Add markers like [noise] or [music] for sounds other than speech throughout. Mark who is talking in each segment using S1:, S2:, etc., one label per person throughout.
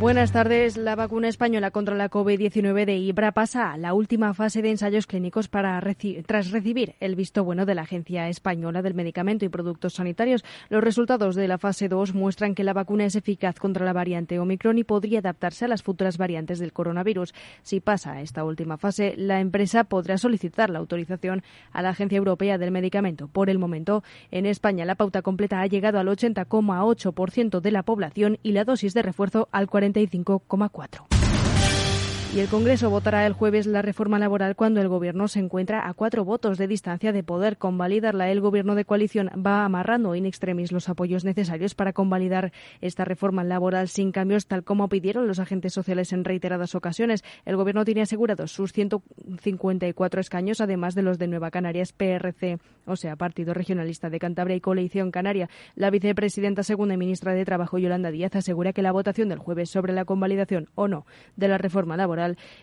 S1: Buenas tardes. La vacuna española contra la COVID-19 de Ibra pasa a la última fase de ensayos clínicos para tras recibir el visto bueno de la Agencia Española del Medicamento y Productos Sanitarios. Los resultados de la fase 2 muestran que la vacuna es eficaz contra la variante Omicron y podría adaptarse a las futuras variantes del coronavirus. Si pasa a esta última fase, la empresa podrá solicitar la autorización a la Agencia Europea del Medicamento. Por el momento, en España la pauta completa ha llegado al 80,8% de la población y la dosis de refuerzo al 40 45,4. Y el Congreso votará el jueves la reforma laboral cuando el Gobierno se encuentra a cuatro votos de distancia de poder convalidarla. El Gobierno de coalición va amarrando in extremis los apoyos necesarios para convalidar esta reforma laboral sin cambios, tal como pidieron los agentes sociales en reiteradas ocasiones. El Gobierno tiene asegurados sus 154 escaños, además de los de Nueva Canarias, PRC, o sea, Partido Regionalista de Cantabria y Coalición Canaria. La vicepresidenta segunda y ministra de Trabajo, Yolanda Díaz, asegura que la votación del jueves sobre la convalidación o no de la reforma laboral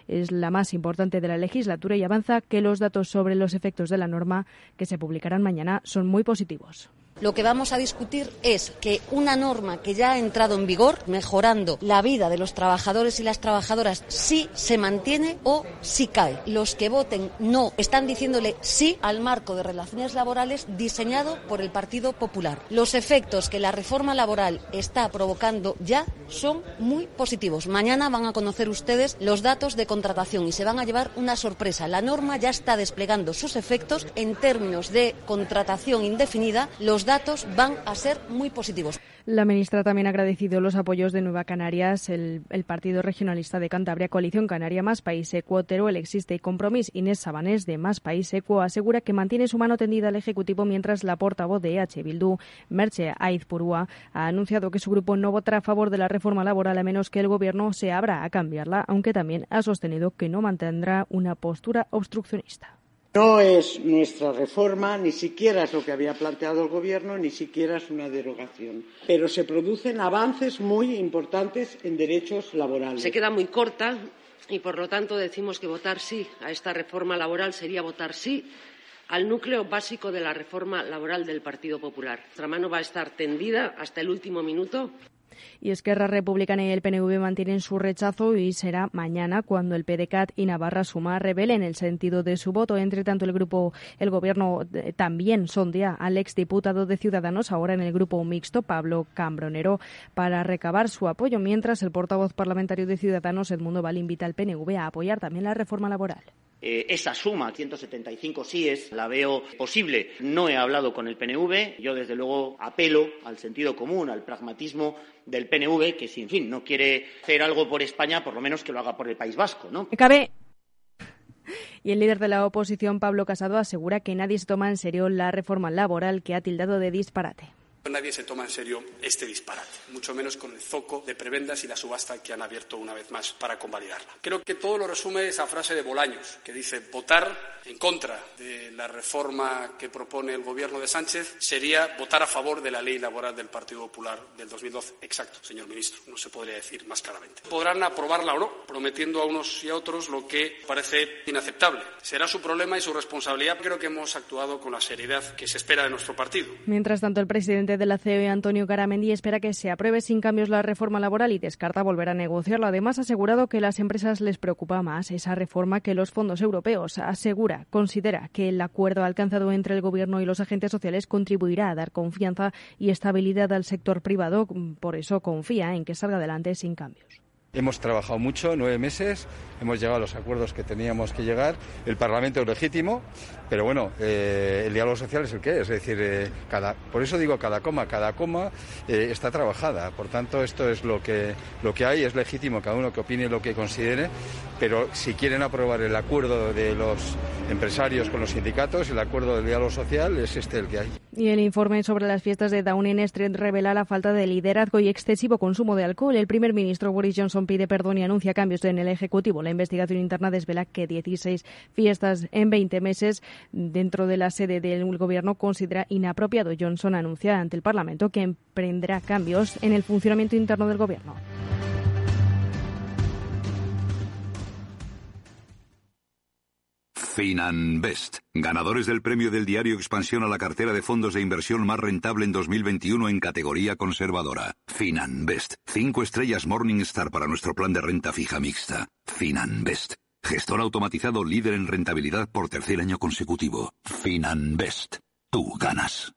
S1: es la más importante de la legislatura y avanza que los datos sobre los efectos de la norma que se publicarán mañana son muy positivos.
S2: Lo que vamos a discutir es que una norma que ya ha entrado en vigor, mejorando la vida de los trabajadores y las trabajadoras, sí se mantiene o sí cae. Los que voten no están diciéndole sí al marco de relaciones laborales diseñado por el Partido Popular. Los efectos que la reforma laboral está provocando ya son muy positivos. Mañana van a conocer ustedes los datos de contratación y se van a llevar una sorpresa. La norma ya está desplegando sus efectos en términos de contratación indefinida. Los datos van a ser muy positivos.
S1: La ministra también ha agradecido los apoyos de Nueva Canarias, el, Partido Regionalista de Cantabria, Coalición Canaria Más País Ecuo, el Existe y Compromís. Inés Sabanés, de Más País Ecuo, asegura que mantiene su mano tendida al Ejecutivo mientras la portavoz de EH Bildu, Merche Aizpurúa, ha anunciado que su grupo no votará a favor de la reforma laboral a menos que el Gobierno se abra a cambiarla, aunque también ha sostenido que no mantendrá una postura obstruccionista.
S3: No es nuestra reforma, ni siquiera es lo que había planteado el Gobierno, ni siquiera es una derogación. Pero se producen avances muy importantes en derechos laborales.
S4: Se queda muy corta y, por lo tanto, decimos que votar sí a esta reforma laboral sería votar sí al núcleo básico de la reforma laboral del Partido Popular. Nuestra mano va a estar tendida hasta el último minuto
S1: y Esquerra Republicana y el PNV mantienen su rechazo y será mañana cuando el PDCAT y Navarra Suma revelen el sentido de su voto. Entre tanto, el grupo, el gobierno eh, también sondea al exdiputado de Ciudadanos, ahora en el grupo mixto, Pablo Cambronero, para recabar su apoyo, mientras el portavoz parlamentario de Ciudadanos, Edmundo Val, invita al PNV a apoyar también la reforma laboral.
S5: Eh, esa suma, 175 síes, la veo posible. No he hablado con el PNV. Yo, desde luego, apelo al sentido común, al pragmatismo del PNV, que si, en fin, no quiere hacer algo por España, por lo menos que lo haga por el País Vasco, ¿no?
S1: Cabe y el líder de la oposición, Pablo Casado, asegura que nadie se toma en serio la reforma laboral que ha tildado de disparate.
S6: Nadie se toma en serio este disparate, mucho menos con el zoco de prebendas y la subasta que han abierto una vez más para convalidarla. Creo que todo lo resume esa frase de Bolaños, que dice votar en contra de la reforma que propone el Gobierno de Sánchez sería votar a favor de la ley laboral del Partido Popular del 2012. Exacto, señor ministro, no se podría decir más claramente. Podrán aprobarla o no, prometiendo a unos y a otros lo que parece inaceptable. Será su problema y su responsabilidad. Creo que hemos actuado con la seriedad que se espera de nuestro partido.
S1: Mientras tanto, el presidente de la COE, Antonio Garamendi, espera que se apruebe sin cambios la reforma laboral y descarta volver a negociarla. Además, ha asegurado que a las empresas les preocupa más esa reforma que los fondos europeos. Asegura, considera que el acuerdo alcanzado entre el Gobierno y los agentes sociales contribuirá a dar confianza y estabilidad al sector privado. Por eso confía en que salga adelante sin cambios.
S7: Hemos trabajado mucho, nueve meses, hemos llegado a los acuerdos que teníamos que llegar. El Parlamento es legítimo, pero bueno, eh, el diálogo social es el que es. Es decir, eh, cada, por eso digo cada coma, cada coma eh, está trabajada. Por tanto, esto es lo que, lo que hay, es legítimo cada uno que opine lo que considere, pero si quieren aprobar el acuerdo de los empresarios con los sindicatos, el acuerdo del diálogo social, es este el que hay.
S1: Y el informe sobre las fiestas de Downing Street revela la falta de liderazgo y excesivo consumo de alcohol. El primer ministro Boris Johnson pide perdón y anuncia cambios en el Ejecutivo. La investigación interna desvela que 16 fiestas en 20 meses dentro de la sede del Gobierno considera inapropiado. Johnson anuncia ante el Parlamento que emprenderá cambios en el funcionamiento interno del Gobierno.
S8: Finanbest, ganadores del premio del diario Expansión a la cartera de fondos de inversión más rentable en 2021 en categoría conservadora. Finanbest, cinco estrellas Morningstar para nuestro plan de renta fija mixta. Finanbest, gestor automatizado líder en rentabilidad por tercer año consecutivo. Finanbest, tú ganas.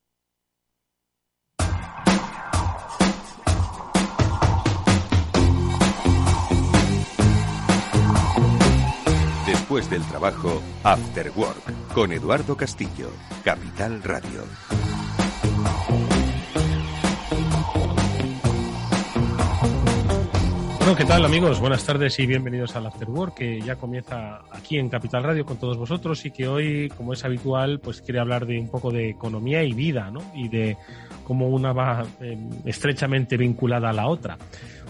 S9: Después del trabajo, After Work, con Eduardo Castillo, Capital Radio.
S10: Bueno, ¿qué tal amigos? Buenas tardes y bienvenidos al After Work, que ya comienza aquí en Capital Radio con todos vosotros y que hoy, como es habitual, pues quiere hablar de un poco de economía y vida, ¿no? Y de cómo una va eh, estrechamente vinculada a la otra,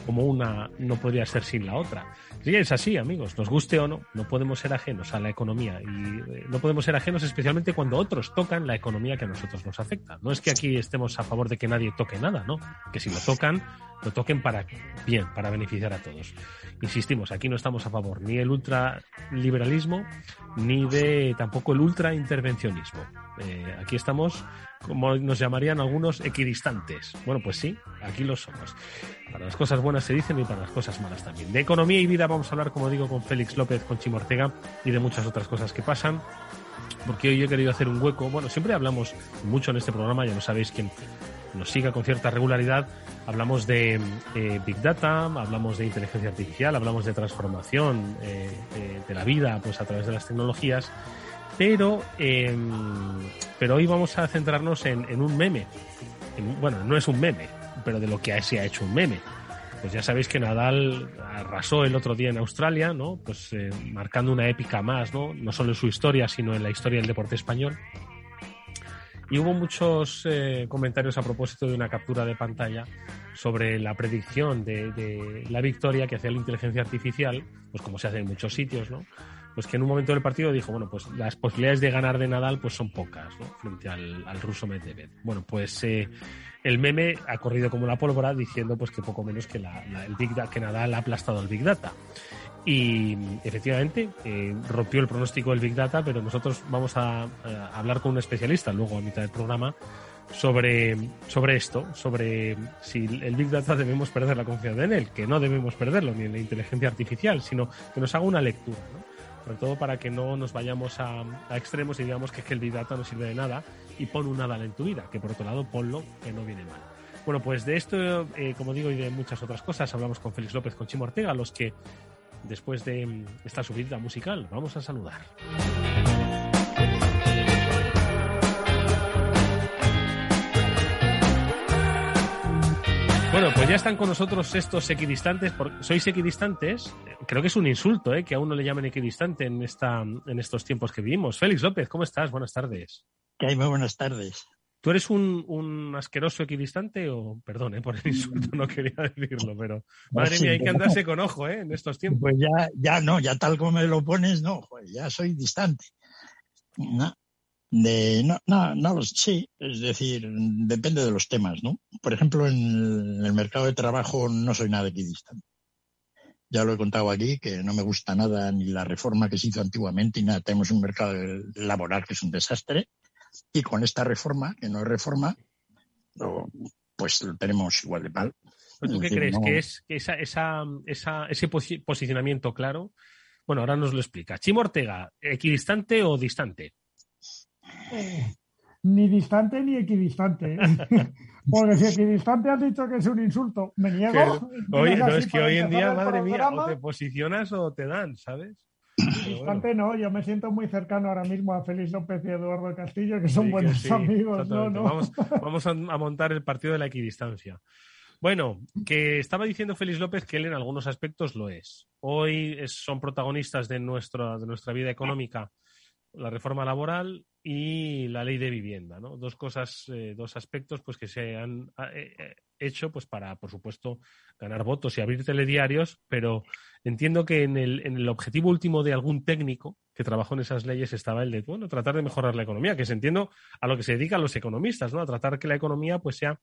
S10: como una no podría ser sin la otra. Sí, es así, amigos. Nos guste o no, no podemos ser ajenos a la economía y eh, no podemos ser ajenos especialmente cuando otros tocan la economía que a nosotros nos afecta. No es que aquí estemos a favor de que nadie toque nada, ¿no? Que si lo tocan, lo toquen para bien, para beneficiar a todos. Insistimos, aquí no estamos a favor ni del ultraliberalismo ni de tampoco el ultraintervencionismo. Eh, aquí estamos, como nos llamarían algunos, equidistantes. Bueno, pues sí, aquí lo somos. Para las cosas buenas se dicen y para las cosas malas también. De economía y vida vamos a hablar, como digo, con Félix López, con Chimo Ortega y de muchas otras cosas que pasan porque hoy he querido hacer un hueco. Bueno, siempre hablamos mucho en este programa, ya lo sabéis quien nos siga con cierta regularidad. Hablamos de eh, Big Data, hablamos de inteligencia artificial, hablamos de transformación eh, eh, de la vida pues a través de las tecnologías, pero, em, pero hoy vamos a centrarnos en, un meme. bueno, no es un meme, pero de lo que se ha hecho un meme. Pues ya sabéis que Nadal arrasó el otro día en Australia, ¿no? Pues marcando una épica más, ¿no? No solo en su historia, sino en la historia del deporte español. Y hubo muchos eh, comentarios a propósito de una captura de pantalla sobre la predicción de, la victoria que hacía la inteligencia artificial, pues como se hace en muchos sitios, ¿no? Pues que en un momento del partido dijo, bueno, pues las posibilidades de ganar de Nadal pues son pocas, ¿no? Frente al, ruso Medvedev. Bueno, pues eh, el meme ha corrido como la pólvora diciendo pues que poco menos que, el Big que Nadal ha aplastado al Big Data. Y efectivamente eh, rompió el pronóstico del Big Data, pero nosotros vamos a, hablar con un especialista luego a mitad del programa sobre, sobre esto, sobre si el Big Data debemos perder la confianza en él, que no debemos perderlo ni en la inteligencia artificial, sino que nos haga una lectura, sobre todo para que no nos vayamos a, extremos y digamos que, que el Big Data no sirve de nada y pon un nada en tu vida, que por otro lado ponlo que no viene mal. Bueno, pues de esto, eh, como digo, y de muchas otras cosas, hablamos con Félix López, con Chimo Ortega, los que después de mm, esta subida musical. Vamos a saludar. Bueno, pues ya están con nosotros estos equidistantes. ¿Sois equidistantes? Creo que es un insulto, ¿eh? Que a uno le llamen equidistante en, esta, en estos tiempos que vivimos. Félix López, ¿cómo estás? Buenas tardes.
S11: Que hay muy buenas tardes.
S10: ¿Tú eres un, un, asqueroso equidistante o, perdón, eh, por el insulto no quería decirlo, pero madre mía, hay que andarse con ojo ¿eh? en estos tiempos.
S11: Pues ya, ya no, ya tal como me lo pones, no, pues ya soy distante. No, de, no, no, no, sí, es decir, depende de los temas, ¿no? Por ejemplo, en el mercado de trabajo no soy nada equidistante. Ya lo he contado aquí, que no me gusta nada ni la reforma que se hizo antiguamente y nada. Tenemos un mercado laboral que es un desastre y con esta reforma, que no es reforma, pues lo tenemos igual de mal.
S10: ¿Tú qué crees? ¿Que es que esa, esa, esa, ese posicionamiento claro? Bueno, ahora nos lo explica. Chimo Ortega, ¿equidistante o distante?
S12: Eh, ni distante ni equidistante. [laughs] Porque si equidistante has dicho que es un insulto, me niego.
S10: Oye, no, es que hoy en día, madre mía, o te posicionas o te dan, ¿sabes?
S12: Distante no, yo me siento muy cercano ahora mismo a Félix López y Eduardo Castillo, que son buenos amigos.
S10: Vamos, a, montar el partido de la equidistancia. Bueno, que estaba diciendo Félix López que él en algunos aspectos lo es. Hoy son protagonistas de, nuestra de nuestra vida económica la reforma laboral y la ley de vivienda, ¿no? Dos cosas, eh, dos aspectos, pues que se han eh, eh, hecho, pues para, por supuesto, ganar votos y abrir telediarios, pero entiendo que en el, en el objetivo último de algún técnico que trabajó en esas leyes estaba el de, bueno, tratar de mejorar la economía, que se entiendo a lo que se dedican los economistas, ¿no? A tratar que la economía, pues sea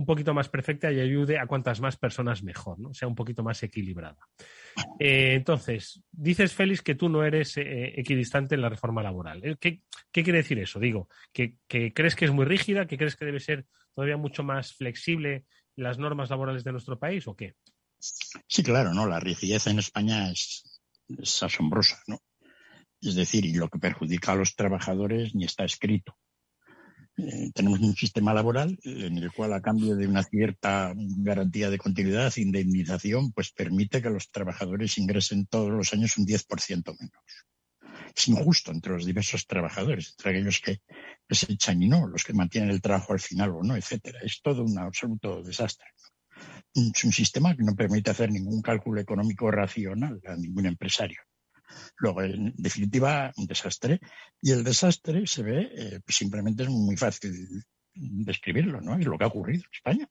S10: un poquito más perfecta y ayude a cuantas más personas mejor, ¿no? Sea un poquito más equilibrada. Eh, entonces, dices, Félix, que tú no eres eh, equidistante en la reforma laboral. Eh, ¿Qué, quiere decir eso? Digo, que, crees que es muy rígida, que crees que debe ser todavía mucho más flexible las normas laborales de nuestro país o qué?
S11: Sí, claro, ¿no? La rigidez en España es, es asombrosa, ¿no? Es decir, y lo que perjudica a los trabajadores ni está escrito. Eh, tenemos un sistema laboral en el cual a cambio de una cierta garantía de continuidad, indemnización, pues permite que los trabajadores ingresen todos los años un 10% menos. Es injusto entre los diversos trabajadores, entre aquellos que, se echan y no, los que mantienen el trabajo al final o no, etcétera. Es todo un absoluto desastre. Es un sistema que no permite hacer ningún cálculo económico racional a ningún empresario. Luego, en definitiva, un desastre. Y el desastre se ve, eh, pues simplemente es muy fácil describirlo, ¿no? Es lo que ha ocurrido en España.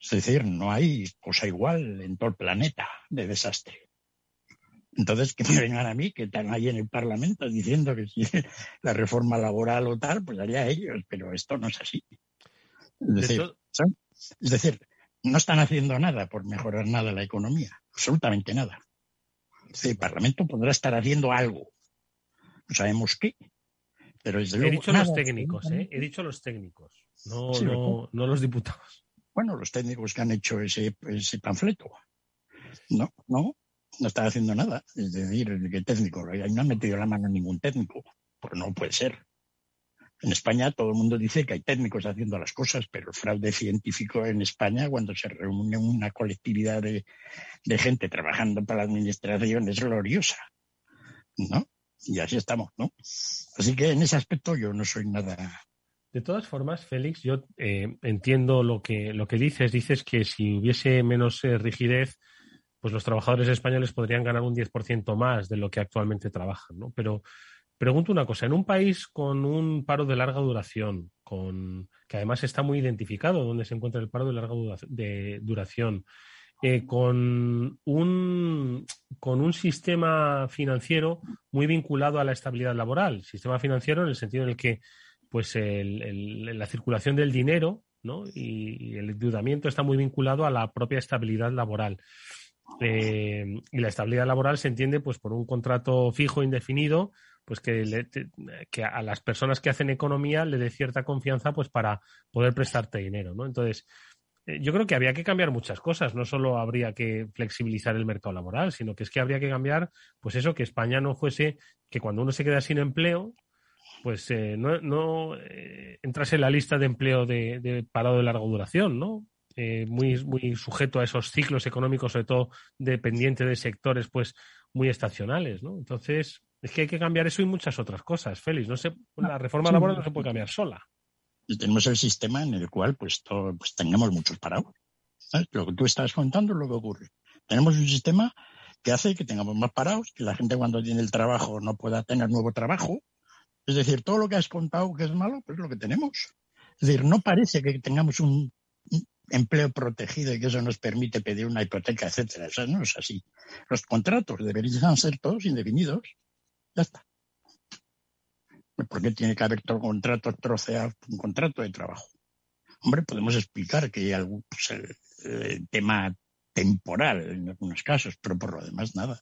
S11: Es decir, no hay cosa igual en todo el planeta de desastre. Entonces, que me vengan a mí, que están ahí en el Parlamento diciendo que si [laughs] la reforma laboral o tal, pues haría ellos, pero esto no es así. Es decir, es decir, no están haciendo nada por mejorar nada la economía, absolutamente nada el Parlamento podrá estar haciendo algo. No sabemos qué. Pero desde
S10: He dicho los técnicos, ¿eh? He dicho los técnicos, no, no, los diputados.
S11: Bueno, los técnicos que han hecho ese, ese panfleto. No, no, no están haciendo nada. Es decir, que técnico, no han metido la mano ningún técnico. Pues no puede ser. En España todo el mundo dice que hay técnicos haciendo las cosas, pero el fraude científico en España, cuando se reúne una colectividad de, gente trabajando para la administración, es gloriosa. ¿No? Y así estamos, ¿no? Así que en ese aspecto yo no soy nada.
S10: De todas formas, Félix, yo eh, entiendo lo que, lo que dices. Dices que si hubiese menos eh, rigidez, pues los trabajadores españoles podrían ganar un 10% más de lo que actualmente trabajan, ¿no? Pero Pregunto una cosa, en un país con un paro de larga duración, con, que además está muy identificado donde se encuentra el paro de larga duración, eh, con, un, con un sistema financiero muy vinculado a la estabilidad laboral. Sistema financiero en el sentido en el que pues la circulación del dinero y, el endeudamiento está muy vinculado a la propia estabilidad laboral. Eh, y la estabilidad laboral se entiende pues por un contrato fijo indefinido pues que, que a las personas que hacen economía le dé cierta confianza pues para poder prestarte dinero, ¿no? Entonces, eh, yo creo que habría que cambiar muchas cosas, no solo habría que flexibilizar el mercado laboral, sino que es que habría que cambiar, pues eso, que España no fuese, que cuando uno se queda sin empleo, pues eh, no, no eh, entrase en la lista de empleo de, de parado de larga duración, ¿no? muy, muy sujeto a esos ciclos económicos, sobre todo dependiente de sectores pues muy estacionales, ¿no? Entonces, es que hay que cambiar eso y muchas otras cosas, Félix. No se, la reforma laboral no se puede cambiar sola.
S11: Y tenemos el sistema en el cual pues, todo, pues tengamos muchos parados. Lo que tú estás contando es lo que ocurre. Tenemos un sistema que hace que tengamos más parados, que la gente cuando tiene el trabajo no pueda tener nuevo trabajo. Es decir, todo lo que has contado que es malo, pues es lo que tenemos. Es decir, no parece que tengamos un, empleo protegido y que eso nos permite pedir una hipoteca, etcétera. Eso no es así. Los contratos deberían ser todos indefinidos. Ya está. ¿Por qué tiene que haber todo contrato troceado, un contrato de trabajo? Hombre, podemos explicar que hay algún pues, el, tema temporal en algunos casos, pero por lo demás nada.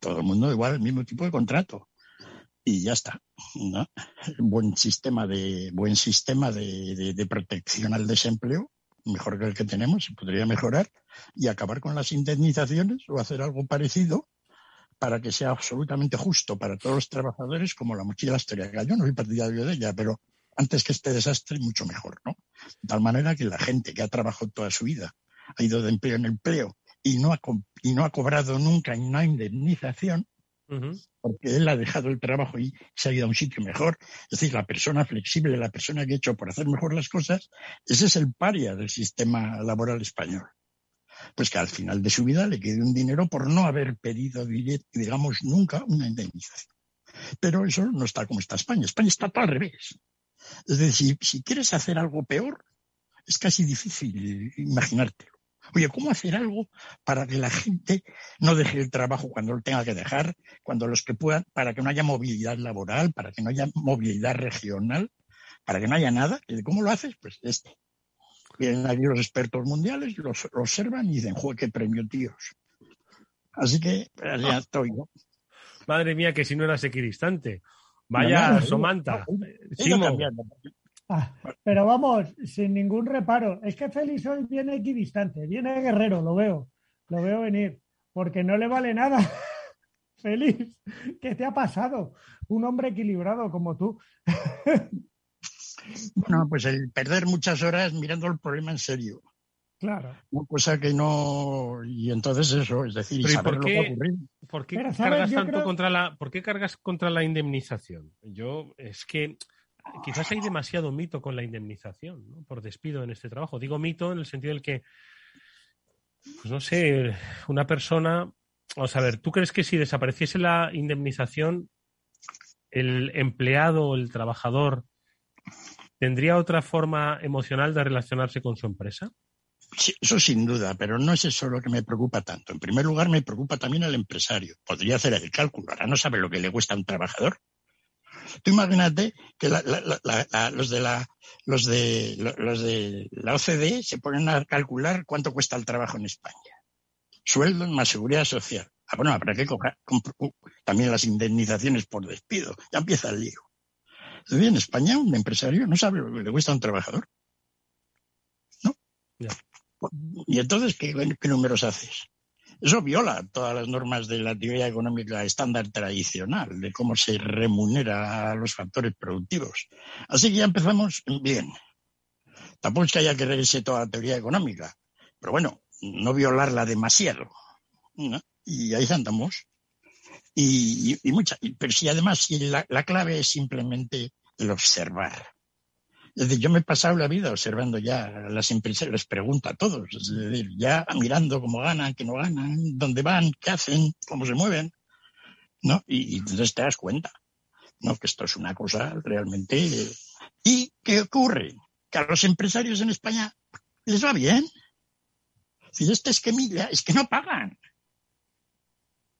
S11: Todo el mundo igual el mismo tipo de contrato y ya está. ¿no? Buen sistema de buen sistema de, de, protección al desempleo, mejor que el que tenemos, se podría mejorar y acabar con las indemnizaciones o hacer algo parecido para que sea absolutamente justo para todos los trabajadores como la mochila histórica. Yo no soy partidario de ella, pero antes que este desastre, mucho mejor, ¿no? De tal manera que la gente que ha trabajado toda su vida, ha ido de empleo en empleo y no ha, y no ha cobrado nunca una indemnización, porque él ha dejado el trabajo y se ha ido a un sitio mejor. Es decir, la persona flexible, la persona que ha hecho por hacer mejor las cosas, ese es el paria del sistema laboral español pues que al final de su vida le quede un dinero por no haber pedido, digamos, nunca una indemnización. Pero eso no está como está España. España está todo al revés. Es decir, si, quieres hacer algo peor, es casi difícil imaginártelo. Oye, ¿cómo hacer algo para que la gente no deje el trabajo cuando lo tenga que dejar, cuando los que puedan, para que no haya movilidad laboral, para que no haya movilidad regional, para que no haya nada? ¿Cómo lo haces? Pues este. Vienen aquí los expertos mundiales, los, observan y dicen, joder, qué premio, tíos. Así que ya estoy, ¿no?
S10: Madre mía, que si no eras equidistante. Vaya somanta.
S12: Ah, pero vamos, sin ningún reparo. Es que Félix hoy viene equidistante, viene guerrero, lo veo. Lo veo venir. Porque no le vale nada. [laughs] Félix, ¿qué te ha pasado? Un hombre equilibrado como tú. [laughs]
S11: bueno, pues el perder muchas horas mirando el problema en serio.
S12: Claro.
S11: Una cosa que no. Y entonces eso, es decir, saber
S10: por qué, lo que ¿Por qué cargas tanto contra la. ¿Por qué cargas contra la indemnización? Yo, es que quizás hay demasiado mito con la indemnización, ¿no? Por despido en este trabajo. Digo mito en el sentido del que. Pues no sé, una persona. Vamos a ver, ¿tú crees que si desapareciese la indemnización, el empleado o el trabajador tendría otra forma emocional de relacionarse con su empresa?
S11: eso sin duda, pero no es eso lo que me preocupa tanto. En primer lugar, me preocupa también al empresario. Podría hacer el cálculo, ahora no sabe lo que le cuesta a un trabajador. Tú imagínate que los, de la, los, de, los de la OCDE se ponen a calcular cuánto cuesta el trabajo en España. Sueldo más seguridad social. Ah, bueno, habrá que coger también las indemnizaciones por despido. Ya empieza el lío. En España un empresario no sabe lo que le cuesta a un trabajador. ¿No? Y entonces, ¿qué, números haces? Eso viola todas las normas de la teoría económica estándar tradicional, de cómo se remunera a los factores productivos. Así que ya empezamos bien. Tampoco es que haya que revisar toda la teoría económica, pero bueno, no violarla demasiado. Y ahí andamos. Y, y, mucha, pero si además la, la clave es simplemente el observar. Es decir, yo me he pasado la vida observando ya a las empresas, les pregunto a todos, es decir, ya mirando cómo ganan, qué no ganan, dónde van, qué hacen, cómo se mueven, ¿no? Y, entonces te das cuenta, ¿no? Que esto es una cosa realmente... ¿Y qué ocurre? Que a los empresarios en España les va bien. Si este esquemilla es que no pagan.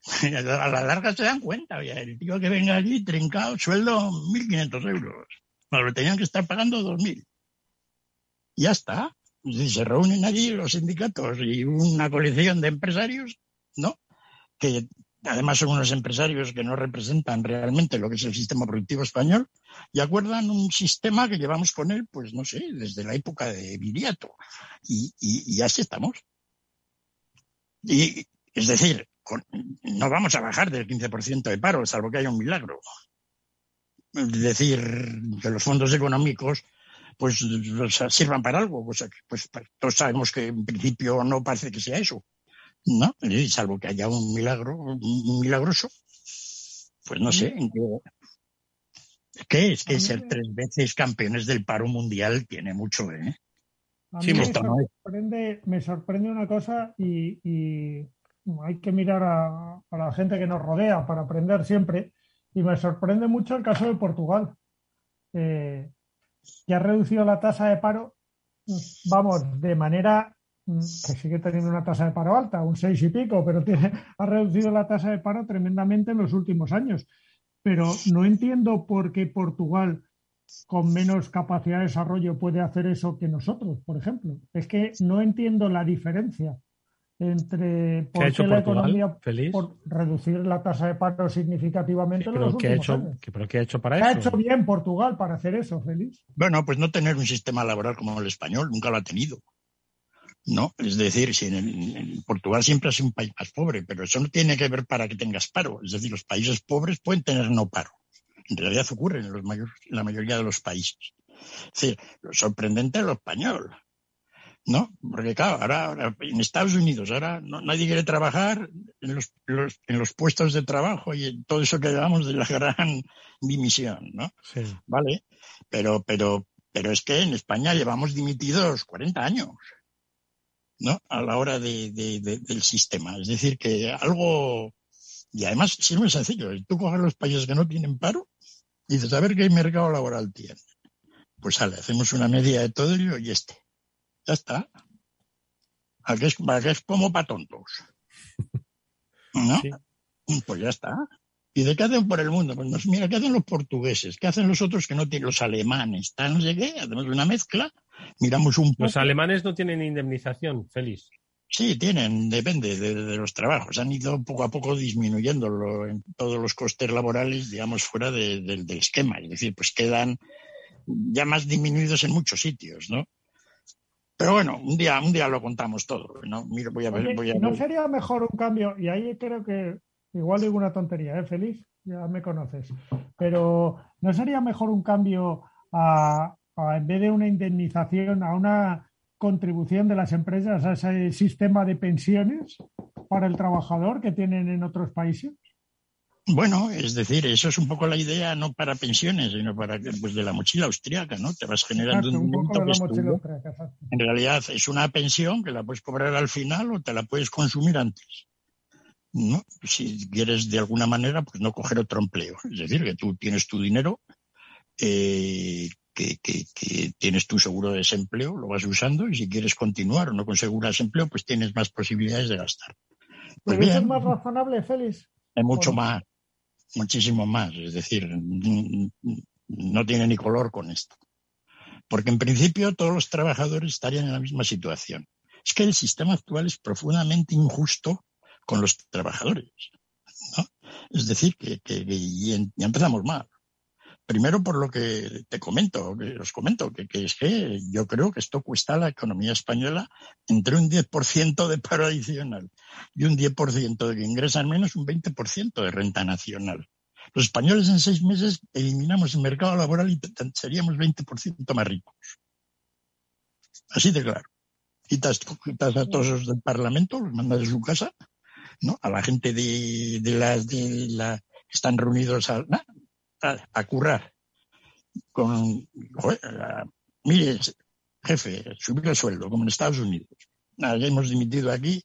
S11: [laughs] A la larga se dan cuenta, el tío que venga allí trincado, sueldo 1.500 euros lo tenían que estar pagando 2.000. Ya está. se reúnen allí los sindicatos y una coalición de empresarios, ¿no? Que además son unos empresarios que no representan realmente lo que es el sistema productivo español, y acuerdan un sistema que llevamos con él, pues no sé, desde la época de Viriato. Y, y, así estamos. Y, es decir, no vamos a bajar del 15% de paro, salvo que haya un milagro decir que los fondos económicos pues sirvan para algo, pues, pues, todos sabemos que en principio no parece que sea eso, ¿no? Y salvo que haya un milagro, un milagroso, pues no sé, ¿qué es que ser tres veces campeones del paro mundial tiene mucho, ¿eh?
S12: A mí me, sorprende, me sorprende una cosa y, hay que mirar a, la gente que nos rodea para aprender siempre. Y me sorprende mucho el caso de Portugal, que ha reducido la tasa de paro, vamos, de manera mm, que sigue teniendo una tasa de paro alta, un seis y pico, pero [laughs] ha reducido la tasa de paro tremendamente en los últimos años. Pero no entiendo por qué Portugal, con menos capacidad de desarrollo, puede hacer eso que nosotros, por ejemplo. Es que no entiendo la diferencia entre
S10: por qué, la economía
S12: por reducir la tasa de paro significativamente
S10: en los últimos
S12: ha
S10: hecho,
S12: años.
S10: ¿Pero qué ha hecho para
S12: ¿Qué
S10: eso?
S12: ha hecho bien Portugal para hacer eso, Félix?
S11: Bueno, pues no tener un sistema laboral como el español, nunca lo ha tenido. ¿no? Es decir, si en, Portugal siempre ha sido un país más pobre, pero eso no tiene que ver para que tengas paro. Es decir, los países pobres pueden tener no paro. En realidad ocurre en, los mayor, en la mayoría de los países. Es decir, lo sorprendente es lo español. ¿No? Porque claro, ahora, en Estados Unidos, ahora nadie quiere trabajar en los, en los puestos de trabajo y en todo eso que llamamos de la [laughs] gran dimisión, ¿no?
S10: Sí.
S11: Vale, pero, pero, pero es que en España llevamos dimitidos 40 años, ¿no? A la hora de, del sistema. Es decir, que algo, Y además, si no es sencillo, tú coges los países que no tienen paro y dices, a ver qué mercado laboral tiene. Pues sale, hacemos una media de todo ello y este. Ya está. ¿A qué es, es como para tontos? [laughs] ¿No? Pues ya está. ¿Y de qué hacen por el mundo? Pues mira, ¿qué hacen los portugueses? ¿Qué hacen los otros que no tienen los alemanes? Tal, no sé qué, hacemos una mezcla, miramos un poco.
S10: Los alemanes no tienen indemnización, Félix.
S11: Sí, tienen, depende de, los trabajos. Han ido poco a poco disminuyendo en todos los costes laborales, digamos, fuera del esquema. Es decir, pues quedan ya más disminuidos en muchos sitios, ¿no? Pero bueno, un día, un día lo contamos todo. ¿no? Mira, voy a ver, voy a
S12: ¿No sería mejor un cambio? Y ahí creo que igual digo una tontería, ¿eh, Feliz? Ya me conoces. Pero ¿no sería mejor un cambio a, en vez de una indemnización, a una contribución de las empresas a ese sistema de pensiones para el trabajador que tienen en otros países?
S11: Bueno, es decir, eso es un poco la idea no para pensiones, sino para pues de la mochila austriaca, ¿no? Te vas generando un, un En realidad es una pensión que la puedes cobrar al final o te la puedes consumir antes. ¿no? Si quieres de alguna manera, pues no coger otro empleo. Es decir, que tú tienes tu dinero, eh, que, tienes tu seguro de desempleo, lo vas usando y si quieres continuar o no con seguro de desempleo, pues tienes más posibilidades de gastar.
S12: Pues ¿Pero es más razonable, Félix?
S11: Es mucho más, muchísimo más. Es decir, no tiene ni color con esto. Porque en principio todos los trabajadores estarían en la misma situación. Es que el sistema actual es profundamente injusto con los trabajadores. Es decir, que, ya empezamos mal. Primero por lo que te comento, que os comento, que, es que yo creo que esto cuesta a la economía española entre un 10% de paro adicional y un 10% de que ingresan menos, un 20% de renta nacional. Los españoles en seis meses eliminamos el mercado laboral y seríamos 20% más ricos. Así de claro. Quitas, quitas a todos los del Parlamento, los mandas de su casa ¿no? A la gente de, de las de la que están reunidos a, a, currar con, mire, jefe, subir el sueldo, como en Estados Unidos. Nada, ya hemos dimitido aquí.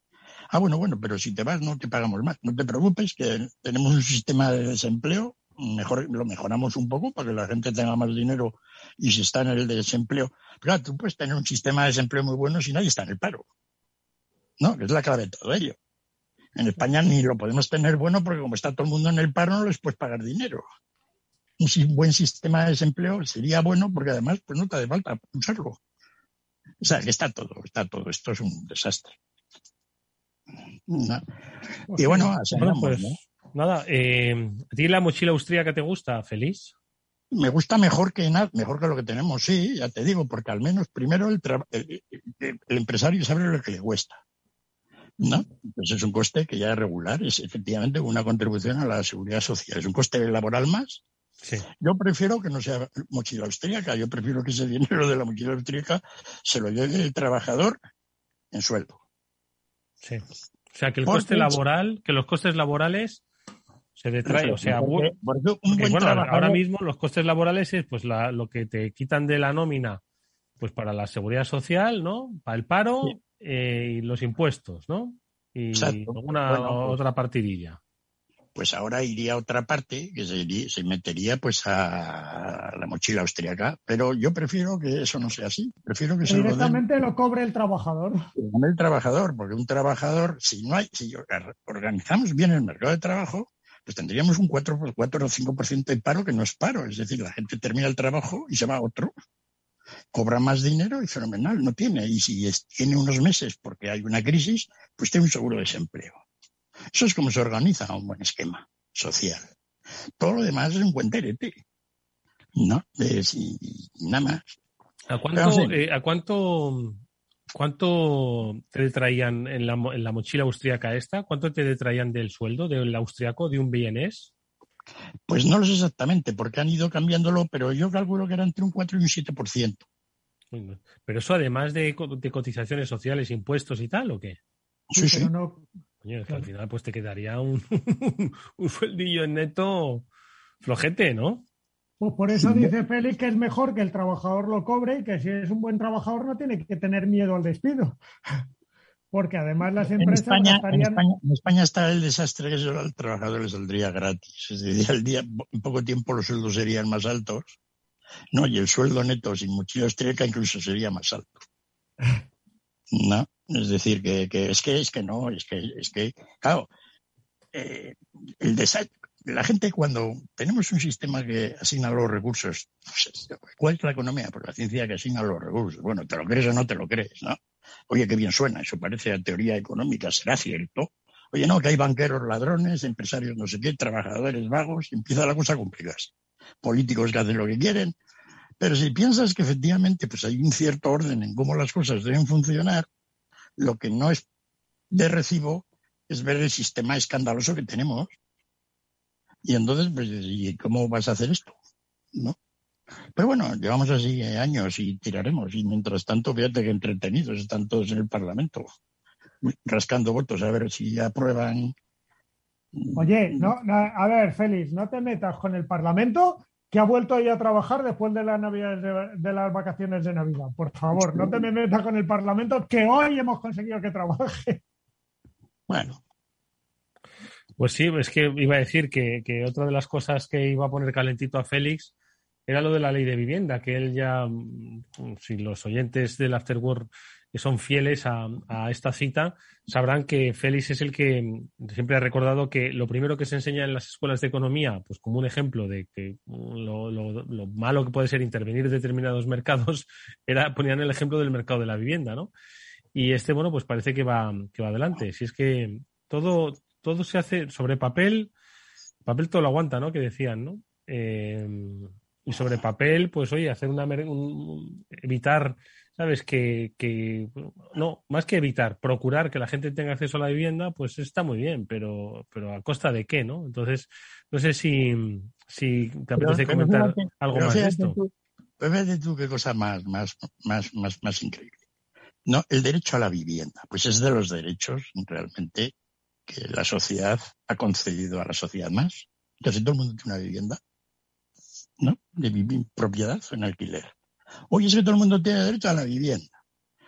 S11: Ah, bueno, bueno, pero si te vas no te pagamos más. No te preocupes, que tenemos un sistema de desempleo, mejor, lo mejoramos un poco para que la gente tenga más dinero y si está en el desempleo. Claro, tú puedes tener un sistema de desempleo muy bueno si nadie está en el paro. ¿No? Es la clave de todo ello. En España ni lo podemos tener bueno porque como está todo el mundo en el paro no les puedes pagar dinero. Un buen sistema de desempleo sería bueno porque además pues no te hace falta usarlo. O sea, que está todo, está todo. Esto es un desastre. Y bueno,
S10: pues, nada, eh, ¿a ti la mochila austríaca te gusta, Feliz?
S11: Me gusta mejor que nada, mejor que lo que tenemos, sí, ya te digo, porque al menos primero el, el empresario sabe lo que le cuesta. ¿no? Pues es un coste que ya es regular, es efectivamente una contribución a la seguridad social. Es un coste laboral más. Yo prefiero que no sea mochila austríaca, yo prefiero que ese dinero de la mochila austríaca se lo lleve el trabajador en sueldo.
S10: Sí. O sea, que el coste laboral, que los costes laborales se detraen. O sea, bueno, ahora mismo los costes laborales es pues lo que te quitan de la nómina pues para la seguridad social, ¿no? Para el paro eh, y los impuestos, ¿no? Y alguna pues otra partidilla.
S11: Pues ahora iría a otra parte que se, metería pues a la mochila austríaca, pero yo prefiero que eso no sea así. Prefiero que,
S12: directamente lo, cobre el trabajador.
S11: El trabajador, porque un trabajador, si no hay, si organizamos bien el mercado de trabajo, pues tendríamos un 4, 4 o 5% de paro que no es paro. Es decir, la gente termina el trabajo y se va a otro cobra más dinero y fenomenal, no tiene. Y si tiene unos meses porque hay una crisis, pues tiene un seguro de desempleo. Eso es como se organiza un buen esquema social. Todo lo demás es un buen terete. ¿No? nada más.
S10: ¿A cuánto, eh, ¿a cuánto, cuánto te detraían en la, en la mochila austríaca esta? ¿Cuánto te detraían del sueldo del austriaco, de un bienes?
S11: Pues no lo sé exactamente, porque han ido cambiándolo, pero yo calculo que era entre un 4 y un 7%.
S10: Pero eso además de, cotizaciones sociales, impuestos y tal, ¿o qué?
S11: Sí, sí.
S10: Al final pues te quedaría un, [laughs] un sueldillo en neto flojete, ¿no?
S12: Pues por eso dice Félix que es mejor que el trabajador lo cobre y que si es un buen trabajador no tiene que tener miedo al despido. [laughs] porque además las empresas
S11: en España, está el desastre que al trabajador le saldría gratis. Es decir, al día, en poco tiempo los sueldos serían más altos, ¿no? Y el sueldo neto sin mucho estrella incluso sería más alto. [laughs] ¿No? Es decir, que, es que es que no, es que, es que, claro, eh, el desastre, la gente cuando tenemos un sistema que asigna los recursos, pues, ¿cuál es la economía? Pues la ciencia que asigna los recursos. Bueno, te lo crees o no te lo crees, ¿no? Oye, qué bien suena, eso parece a teoría económica, ¿será cierto? Oye, no, que hay banqueros ladrones, empresarios no sé qué, trabajadores vagos, empieza la cosa a complicarse. Políticos que hacen lo que quieren. Pero si piensas que efectivamente pues hay un cierto orden en cómo las cosas deben funcionar, lo que no es de recibo es ver el sistema escandaloso que tenemos. Y entonces, pues, ¿y cómo vas a hacer esto? ¿No? Pero bueno, llevamos así años y tiraremos. Y mientras tanto, fíjate que entretenidos están todos en el Parlamento, rascando votos a ver si aprueban.
S12: Oye, no, a ver, Félix, no te metas con el Parlamento que ha vuelto ahí a trabajar después de las de, las vacaciones de Navidad. Por favor, no te metas con el Parlamento que hoy hemos conseguido que trabaje.
S11: Bueno.
S10: Pues sí, es que iba a decir que, que otra de las cosas que iba a poner calentito a Félix era lo de la ley de vivienda, que él ya, mm, si los oyentes del Afterworld son fieles a, esta cita, sabrán que Félix es el que mm, siempre ha recordado que lo primero que se enseña en las escuelas de economía, pues como un ejemplo de que mm, lo, malo que puede ser intervenir en determinados mercados, [laughs] era ponían el ejemplo del mercado de la vivienda, ¿no? Y este, bueno, pues parece que va, que va adelante. Si es que todo, todo se hace sobre papel, papel todo lo aguanta, ¿no? Que decían, ¿no? Eh, y sobre papel, pues oye, hacer una evitar, sabes, que, que no, más que evitar, procurar que la gente tenga acceso a la vivienda, pues está muy bien, pero, pero a costa de qué, ¿no? Entonces, no sé si, si te apetece comentar algo más de esto.
S11: Tú, fíjate tú qué cosa más, más, más, más, más increíble. No, el derecho a la vivienda, pues es de los derechos realmente que la sociedad ha concedido a la sociedad más. Entonces, todo el mundo tiene una vivienda, ¿no? De vivir propiedad en alquiler. Oye, es que todo el mundo tiene derecho a la vivienda.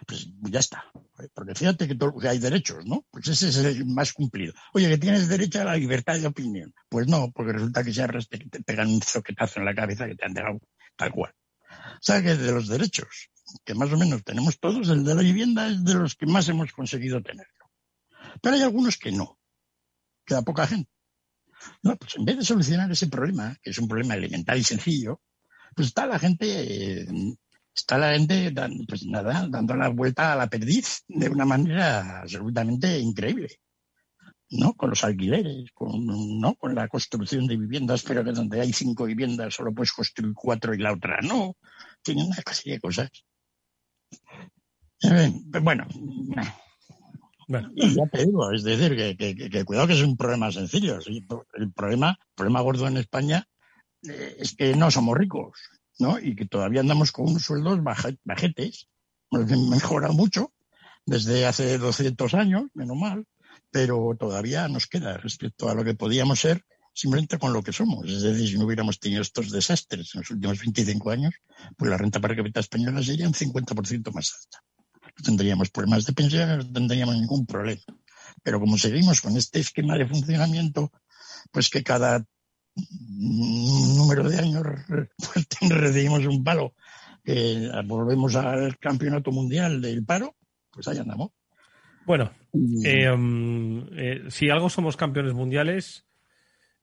S11: Pues ya está. Porque fíjate que, hay derechos, ¿no? Pues ese es el más cumplido. Oye, que tienes derecho a la libertad de opinión. Pues no, porque resulta que se arrastra te pegan un zoquetazo en la cabeza que te han dejado tal cual. O sea que de los derechos, que más o menos tenemos todos, el de la vivienda es de los que más hemos conseguido tenerlo. Pero hay algunos que no. Queda poca gente. No, pues en vez de solucionar ese problema, que es un problema elemental y sencillo, pues está la gente, está la gente, pues nada, dando la vuelta a la perdiz de una manera absolutamente increíble. ¿no? Con los alquileres, con, ¿no? con la construcción de viviendas, pero que donde hay cinco viviendas solo puedes construir cuatro y la otra no. Tienen una serie de cosas. Bueno, y ya te digo, es decir, que, cuidado que es un problema sencillo. El problema, problema gordo en España eh, es que no somos ricos, ¿no? Y que todavía andamos con unos sueldos bajetes. Hemos mejorado mucho desde hace 200 años, menos mal, pero todavía nos queda respecto a lo que podíamos ser simplemente con lo que somos. Es decir, si no hubiéramos tenido estos desastres en los últimos 25 años, pues la renta per cápita española sería un 50% más alta no tendríamos problemas de pensiones, no tendríamos ningún problema. Pero como seguimos con este esquema de funcionamiento, pues que cada número de años [laughs] recibimos un palo, volvemos al campeonato mundial del paro, pues ahí andamos.
S10: Bueno, eh, um, eh, si algo somos campeones mundiales,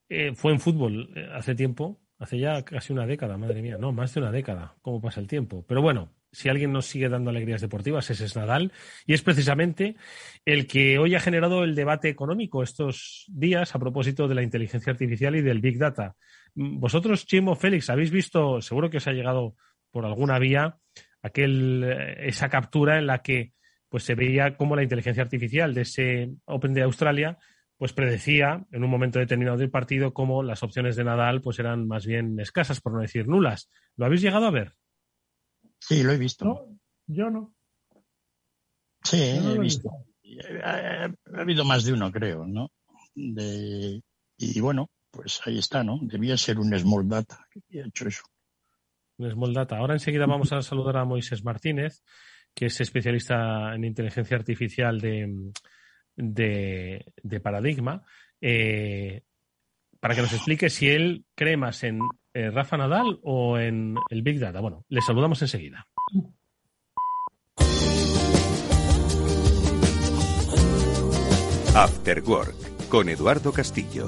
S10: eh, fue en fútbol hace tiempo, hace ya casi una década, madre mía, no, más de una década, cómo pasa el tiempo. Pero bueno, si alguien nos sigue dando alegrías deportivas, ese es Nadal. Y es precisamente el que hoy ha generado el debate económico estos días a propósito de la inteligencia artificial y del Big Data. Vosotros, Chimo, Félix, habéis visto, seguro que os ha llegado por alguna vía, aquel, eh, esa captura en la que pues, se veía cómo la inteligencia artificial de ese Open de Australia pues predecía en un momento determinado del partido cómo las opciones de Nadal pues eran más bien escasas, por no decir nulas. ¿Lo habéis llegado a ver?
S11: Sí, lo he visto.
S12: yo no.
S11: Sí, he visto. Ha, habido más de uno, creo, ¿no? y bueno, pues ahí está, ¿no? Debía ser un Small Data que ha hecho eso.
S10: Un Small Data. Ahora enseguida vamos a saludar a Moisés Martínez, que es especialista en inteligencia artificial de, de, Paradigma, eh, para que nos explique si él cree más en eh, Rafa Nadal o en el Big Data. Bueno, le saludamos enseguida.
S9: After Work con Eduardo Castillo.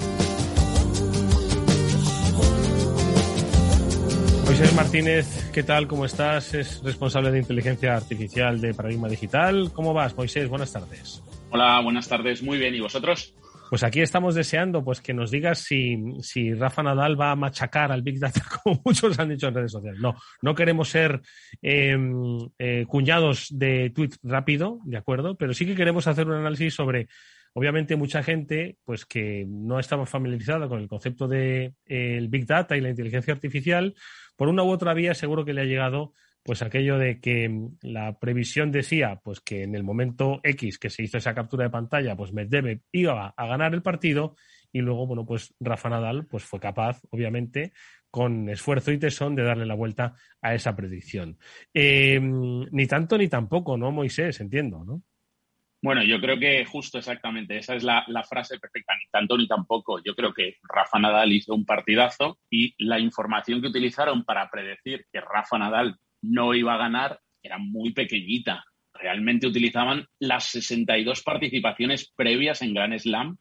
S10: Moisés Martínez, ¿qué tal? ¿Cómo estás? Es responsable de inteligencia artificial de Paradigma Digital. ¿Cómo vas, Moisés? Buenas tardes.
S13: Hola, buenas tardes. Muy bien. ¿Y vosotros?
S10: Pues aquí estamos deseando pues que nos digas si, si Rafa Nadal va a machacar al Big Data, [laughs] como muchos han dicho en redes sociales. No, no queremos ser em, eh, cuñados de tweet rápido, ¿de acuerdo? Pero sí que queremos hacer un análisis sobre Obviamente mucha gente pues que no estaba familiarizada con el concepto de el Big Data y la inteligencia artificial, por una u otra vía seguro que le ha llegado pues aquello de que la previsión decía pues que en el momento X que se hizo esa captura de pantalla, pues Medvedev iba a ganar el partido y luego, bueno, pues Rafa Nadal pues fue capaz, obviamente, con esfuerzo y tesón de darle la vuelta a esa predicción. Eh, ni tanto ni tampoco, ¿no, Moisés? Entiendo, ¿no?
S13: Bueno, yo creo que justo exactamente, esa es la, frase perfecta, ni tanto ni tampoco. Yo creo que Rafa Nadal hizo un partidazo y la información que utilizaron para predecir que Rafa Nadal no iba a ganar era muy pequeñita. Realmente utilizaban las 62 participaciones previas en Grand Slam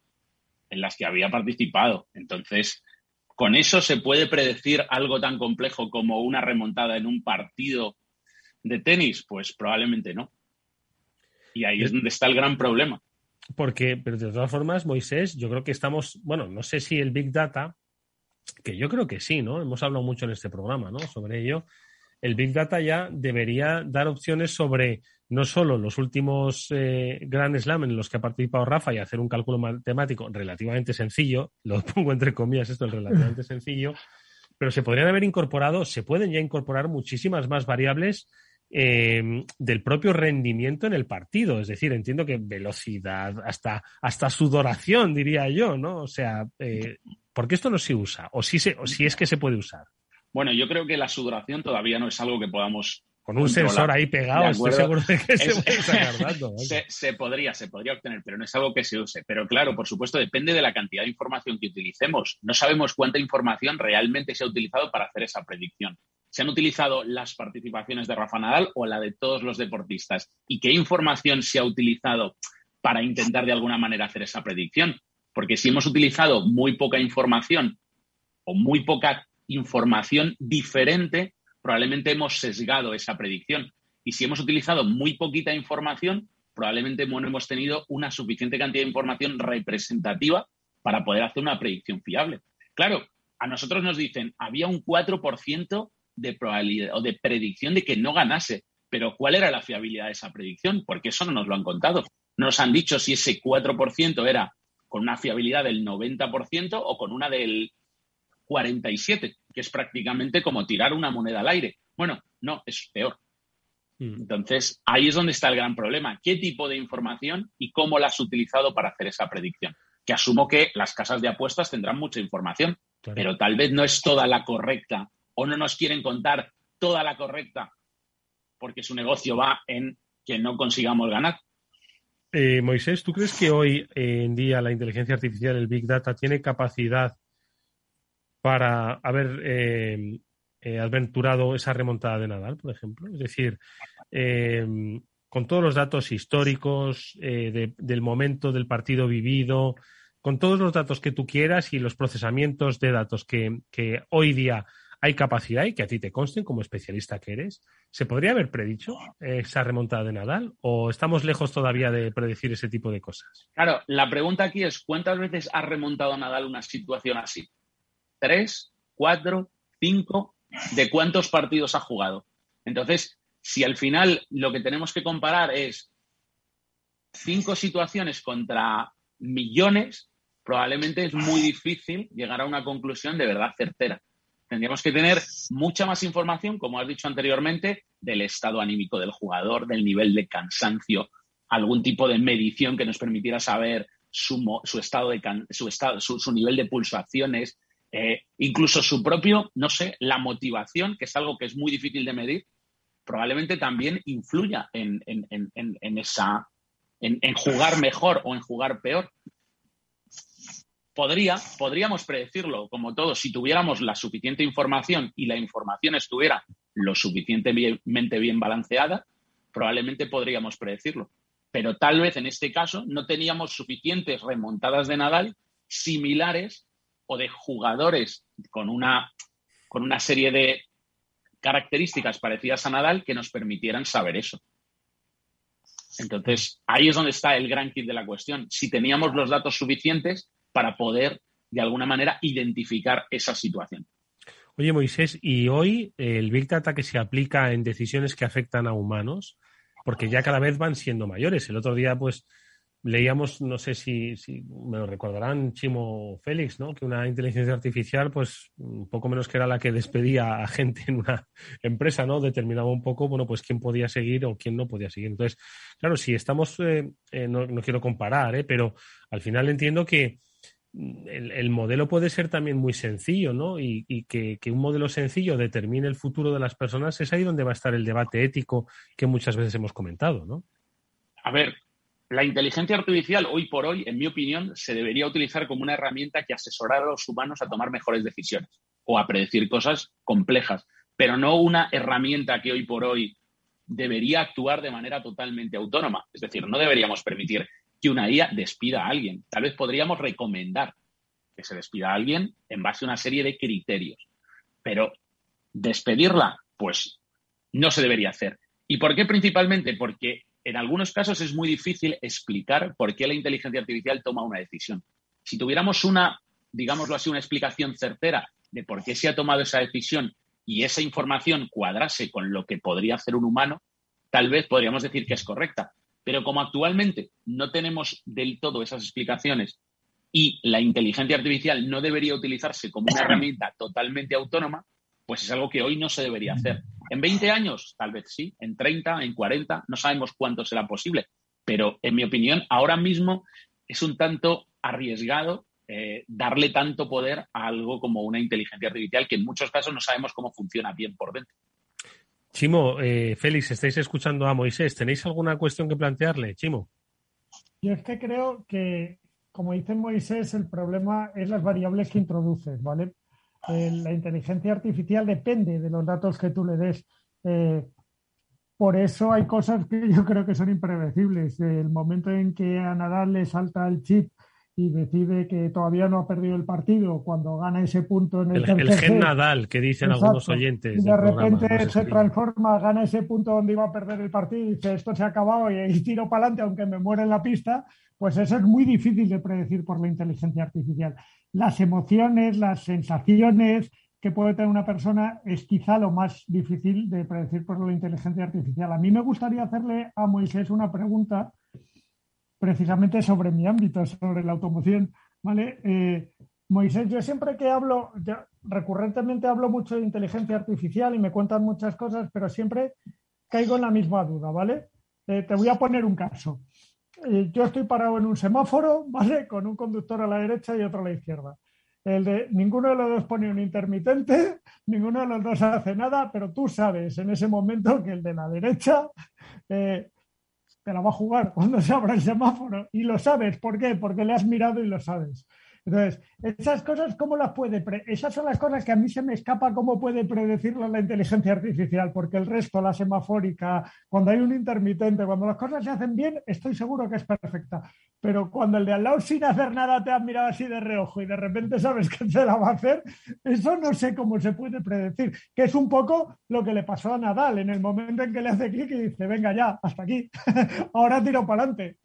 S13: en las que había participado. Entonces, ¿con eso se puede predecir algo tan complejo como una remontada en un partido de tenis? Pues probablemente no. Y ahí es donde está el gran problema.
S10: Porque, pero de todas formas, Moisés, yo creo que estamos, bueno, no sé si el Big Data, que yo creo que sí, ¿no? Hemos hablado mucho en este programa, ¿no? Sobre ello. El Big Data ya debería dar opciones sobre no solo los últimos eh, Grand Slam en los que ha participado Rafa y hacer un cálculo matemático relativamente sencillo, lo [laughs] pongo entre comillas, esto es relativamente sencillo, pero se podrían haber incorporado, se pueden ya incorporar muchísimas más variables eh, del propio rendimiento en el partido. Es decir, entiendo que velocidad, hasta, hasta sudoración, diría yo, ¿no? O sea, eh, ¿por qué esto no se usa? O si, se, o si es que se puede usar.
S13: Bueno, yo creo que la sudoración todavía no es algo que podamos
S10: con un sensor ahí pegado, estoy seguro de que se puede sacar [laughs]
S13: se, se, podría, se podría obtener, pero no es algo que se use. Pero claro, por supuesto, depende de la cantidad de información que utilicemos. No sabemos cuánta información realmente se ha utilizado para hacer esa predicción se han utilizado las participaciones de Rafa Nadal o la de todos los deportistas y qué información se ha utilizado para intentar de alguna manera hacer esa predicción. Porque si hemos utilizado muy poca información o muy poca información diferente, probablemente hemos sesgado esa predicción. Y si hemos utilizado muy poquita información, probablemente no hemos tenido una suficiente cantidad de información representativa para poder hacer una predicción fiable. Claro, a nosotros nos dicen, había un 4% de probabilidad o de predicción de que no ganase. Pero ¿cuál era la fiabilidad de esa predicción? Porque eso no nos lo han contado. No nos han dicho si ese 4% era con una fiabilidad del 90% o con una del 47%, que es prácticamente como tirar una moneda al aire. Bueno, no, es peor. Mm. Entonces, ahí es donde está el gran problema. ¿Qué tipo de información y cómo la has utilizado para hacer esa predicción? Que asumo que las casas de apuestas tendrán mucha información, pero tal vez no es toda la correcta o no nos quieren contar toda la correcta porque su negocio va en que no consigamos ganar.
S10: Eh, Moisés, ¿tú crees que hoy en día la inteligencia artificial, el Big Data, tiene capacidad para haber eh, eh, aventurado esa remontada de Nadal, por ejemplo? Es decir, con todos los datos históricos del momento del partido vivido, con todos los datos que tú quieras y los procesamientos de datos que, que hoy día hay capacidad y que a ti te consten como especialista que eres. ¿Se podría haber predicho esa remontada de Nadal o estamos lejos todavía de predecir ese tipo de cosas?
S13: Claro, la pregunta aquí es ¿cuántas veces ha remontado Nadal una situación así? ¿Tres? ¿Cuatro? ¿Cinco? ¿De cuántos partidos ha jugado? Entonces, si al final lo que tenemos que comparar es cinco situaciones contra millones, probablemente es muy difícil llegar a una conclusión de verdad certera. Tendríamos que tener mucha más información, como has dicho anteriormente, del estado anímico del jugador, del nivel de cansancio, algún tipo de medición que nos permitiera saber su, estado de su, estado, su, nivel de pulsaciones, eh, incluso su propio, no sé, la motivación, que es algo que es muy difícil de medir. probablemente también influya en, esa, en, jugar mejor o en jugar peor. Podría, podríamos predecirlo, como todos, si tuviéramos la suficiente información y la información estuviera lo suficientemente bien balanceada, probablemente podríamos predecirlo. Pero tal vez en este caso no teníamos suficientes remontadas de Nadal similares o de jugadores con una, con una serie de características parecidas a Nadal que nos permitieran saber eso. Entonces, ahí es donde está el gran kit de la cuestión. Si teníamos los datos suficientes para poder, de alguna manera, identificar esa situación.
S10: Oye, Moisés, ¿y hoy el Big Data que se aplica en decisiones que afectan a humanos? Porque ya cada vez van siendo mayores. El otro día, pues, leíamos, no sé si, me lo recordarán, Chimo Félix, ¿no? Que una inteligencia artificial, pues, un poco menos que era la que despedía a gente en una empresa, ¿no? Determinaba un poco, bueno, pues quién podía seguir o quién no podía seguir. Entonces, claro, si estamos, eh, eh, no, quiero comparar, ¿eh? Pero al final entiendo que el, modelo puede ser también muy sencillo, ¿no? Y, que, un modelo sencillo determine el futuro de las personas, es ahí donde va a estar el debate ético que muchas veces hemos comentado, ¿no?
S13: A ver, la inteligencia artificial hoy por hoy, en mi opinión, se debería utilizar como una herramienta que asesorara a los humanos a tomar mejores decisiones o a predecir cosas complejas, pero no una herramienta que hoy por hoy debería actuar de manera totalmente autónoma. Es decir, no deberíamos permitir que una IA despida a alguien. Tal vez podríamos recomendar que se despida a alguien en base a una serie de criterios. Pero despedirla, pues no se debería hacer. ¿Y por qué principalmente? Porque en algunos casos es muy difícil explicar por qué la inteligencia artificial toma una decisión. Si tuviéramos una, digámoslo así, una explicación certera de por qué se ha tomado esa decisión y esa información cuadrase con lo que podría hacer un humano, tal vez podríamos decir que es correcta. Pero como actualmente no tenemos del todo esas explicaciones y la inteligencia artificial no debería utilizarse como una herramienta totalmente autónoma, pues es algo que hoy no se debería hacer. En 20 años, tal vez sí, en 30, en 40, no sabemos cuánto será posible, pero en mi opinión, ahora mismo es un tanto arriesgado eh, darle tanto poder a algo como una inteligencia artificial que en muchos casos no sabemos cómo funciona bien por dentro.
S10: Chimo, eh, Félix, estáis escuchando a Moisés. ¿Tenéis alguna cuestión que plantearle, Chimo?
S12: Yo es que creo que, como dice Moisés, el problema es las variables que introduces, ¿vale? Eh, la inteligencia artificial depende de los datos que tú le des. Eh, por eso hay cosas que yo creo que son impredecibles. El momento en que a Nadal le salta el chip y decide que todavía no ha perdido el partido cuando gana ese punto en el,
S10: el, el gen Nadal que dicen algunos oyentes.
S12: Y de repente se transforma, gana ese punto donde iba a perder el partido y dice esto se ha acabado y, [laughs] tiro para adelante aunque me muera en la pista, pues eso es muy difícil de predecir por la inteligencia artificial. Las emociones, las sensaciones que puede tener una persona es quizá lo más difícil de predecir por la inteligencia artificial. A mí me gustaría hacerle a Moisés una pregunta precisamente sobre mi ámbito, sobre la automoción. ¿vale? Eh, Moisés, yo siempre que hablo, recurrentemente hablo mucho de inteligencia artificial y me cuentan muchas cosas, pero siempre caigo en la misma duda, ¿vale? Eh, te voy a poner un caso. Eh, yo estoy parado en un semáforo, ¿vale? Con un conductor a la derecha y otro a la izquierda. El de ninguno de los dos pone un intermitente, [laughs] ninguno de los dos hace nada, pero tú sabes en ese momento que el de la derecha te la va a jugar cuando se abra el semáforo. Y lo sabes. ¿Por qué? Porque le has mirado y lo sabes. Entonces, esas cosas, ¿cómo las puede? esas son las cosas que a mí se me escapa cómo puede predecirlo la inteligencia artificial, porque el resto, la semafórica, cuando hay un intermitente, cuando las cosas se hacen bien, estoy seguro que es perfecta. Pero cuando el de al lado sin hacer nada te ha mirado así de reojo y de repente sabes que se la va a hacer, eso no sé cómo se puede predecir, que es un poco lo que le pasó a Nadal en el momento en que le hace clic y dice, venga ya, hasta aquí, [laughs] ahora tiro para adelante.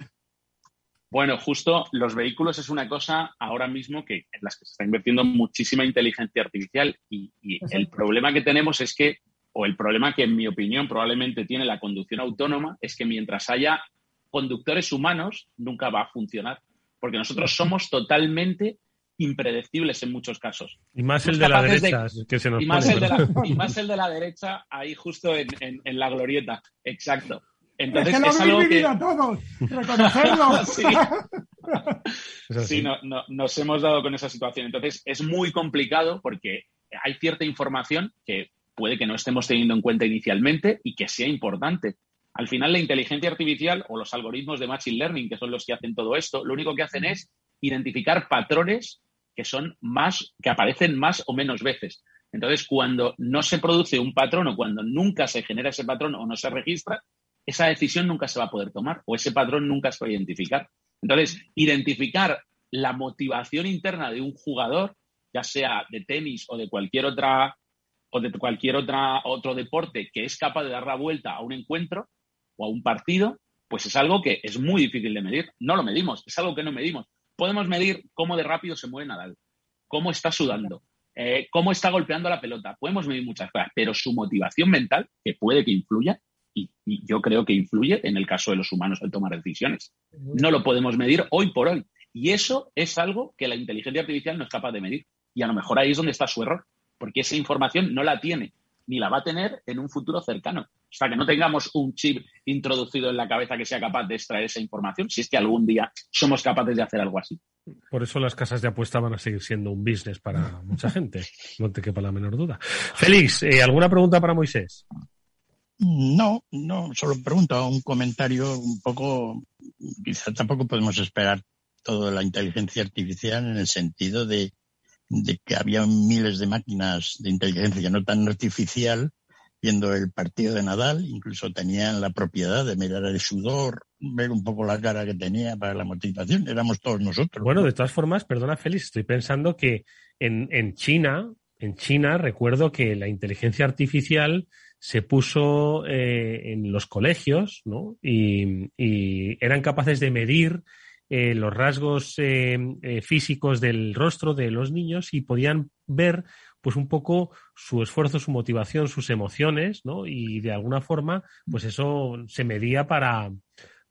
S13: Bueno, justo los vehículos es una cosa ahora mismo que en las que se está invirtiendo muchísima inteligencia artificial y, el problema que tenemos es que, o el problema que en mi opinión probablemente tiene la conducción autónoma, es que mientras haya conductores humanos nunca va a funcionar, porque nosotros somos totalmente impredecibles en muchos casos.
S10: Y más el de la derecha, que se nos
S13: y más, el de la, y más el de la derecha ahí justo en, en la glorieta, exacto. Entonces,
S12: es, que lo algo que... a todos, reconocerlo. [laughs]
S13: sí, [laughs] nos hemos dado con esa situación. Entonces, es muy complicado porque hay cierta información que puede que no estemos teniendo en cuenta inicialmente y que sea importante. Al final, la inteligencia artificial o los algoritmos de Machine Learning, que son los que hacen todo esto, lo único que hacen es identificar patrones que son más, que aparecen más o menos veces. Entonces, cuando no se produce un patrón o cuando nunca se genera ese patrón o no se registra, esa decisión nunca se va a poder tomar o ese patrón nunca se va a identificar. Entonces, identificar la motivación interna de un jugador, ya sea de tenis o de cualquier otra o de cualquier otra, otro deporte que es capaz de dar la vuelta a un encuentro o a un partido, pues es algo que es muy difícil de medir. No lo medimos, es algo que no medimos. Podemos medir cómo de rápido se mueve Nadal, cómo está sudando, eh, cómo está golpeando la pelota. Podemos medir muchas cosas, pero su motivación mental, que puede que influya, y, yo creo que influye en el caso de los humanos al tomar decisiones. No lo podemos medir hoy por hoy. Y eso es algo que la inteligencia artificial no es capaz de medir. Y a lo mejor ahí es donde está su error, porque esa información no la tiene ni la va a tener en un futuro cercano. O sea, que no tengamos un chip introducido en la cabeza que sea capaz de extraer esa información, si es que algún día somos capaces de hacer algo así.
S10: Por eso las casas de apuesta van a seguir siendo un business para mucha gente, no te quepa la menor duda. Félix, eh, ¿alguna pregunta para Moisés?
S11: No, no, solo pregunto, un comentario un poco, quizá tampoco podemos esperar toda la inteligencia artificial en el sentido de de que había miles de máquinas de inteligencia no tan artificial viendo el partido de Nadal, incluso tenían la propiedad de mirar el sudor, ver un poco la cara que tenía para la motivación, éramos todos nosotros.
S10: Bueno, de todas formas, perdona Félix, estoy pensando que en, en China, en China recuerdo que la inteligencia artificial se puso eh, en los colegios, ¿no? Y, eran capaces de medir eh, los rasgos eh, físicos del rostro de los niños y podían ver pues un poco su esfuerzo, su motivación, sus emociones, ¿no? Y de alguna forma, pues eso se medía para,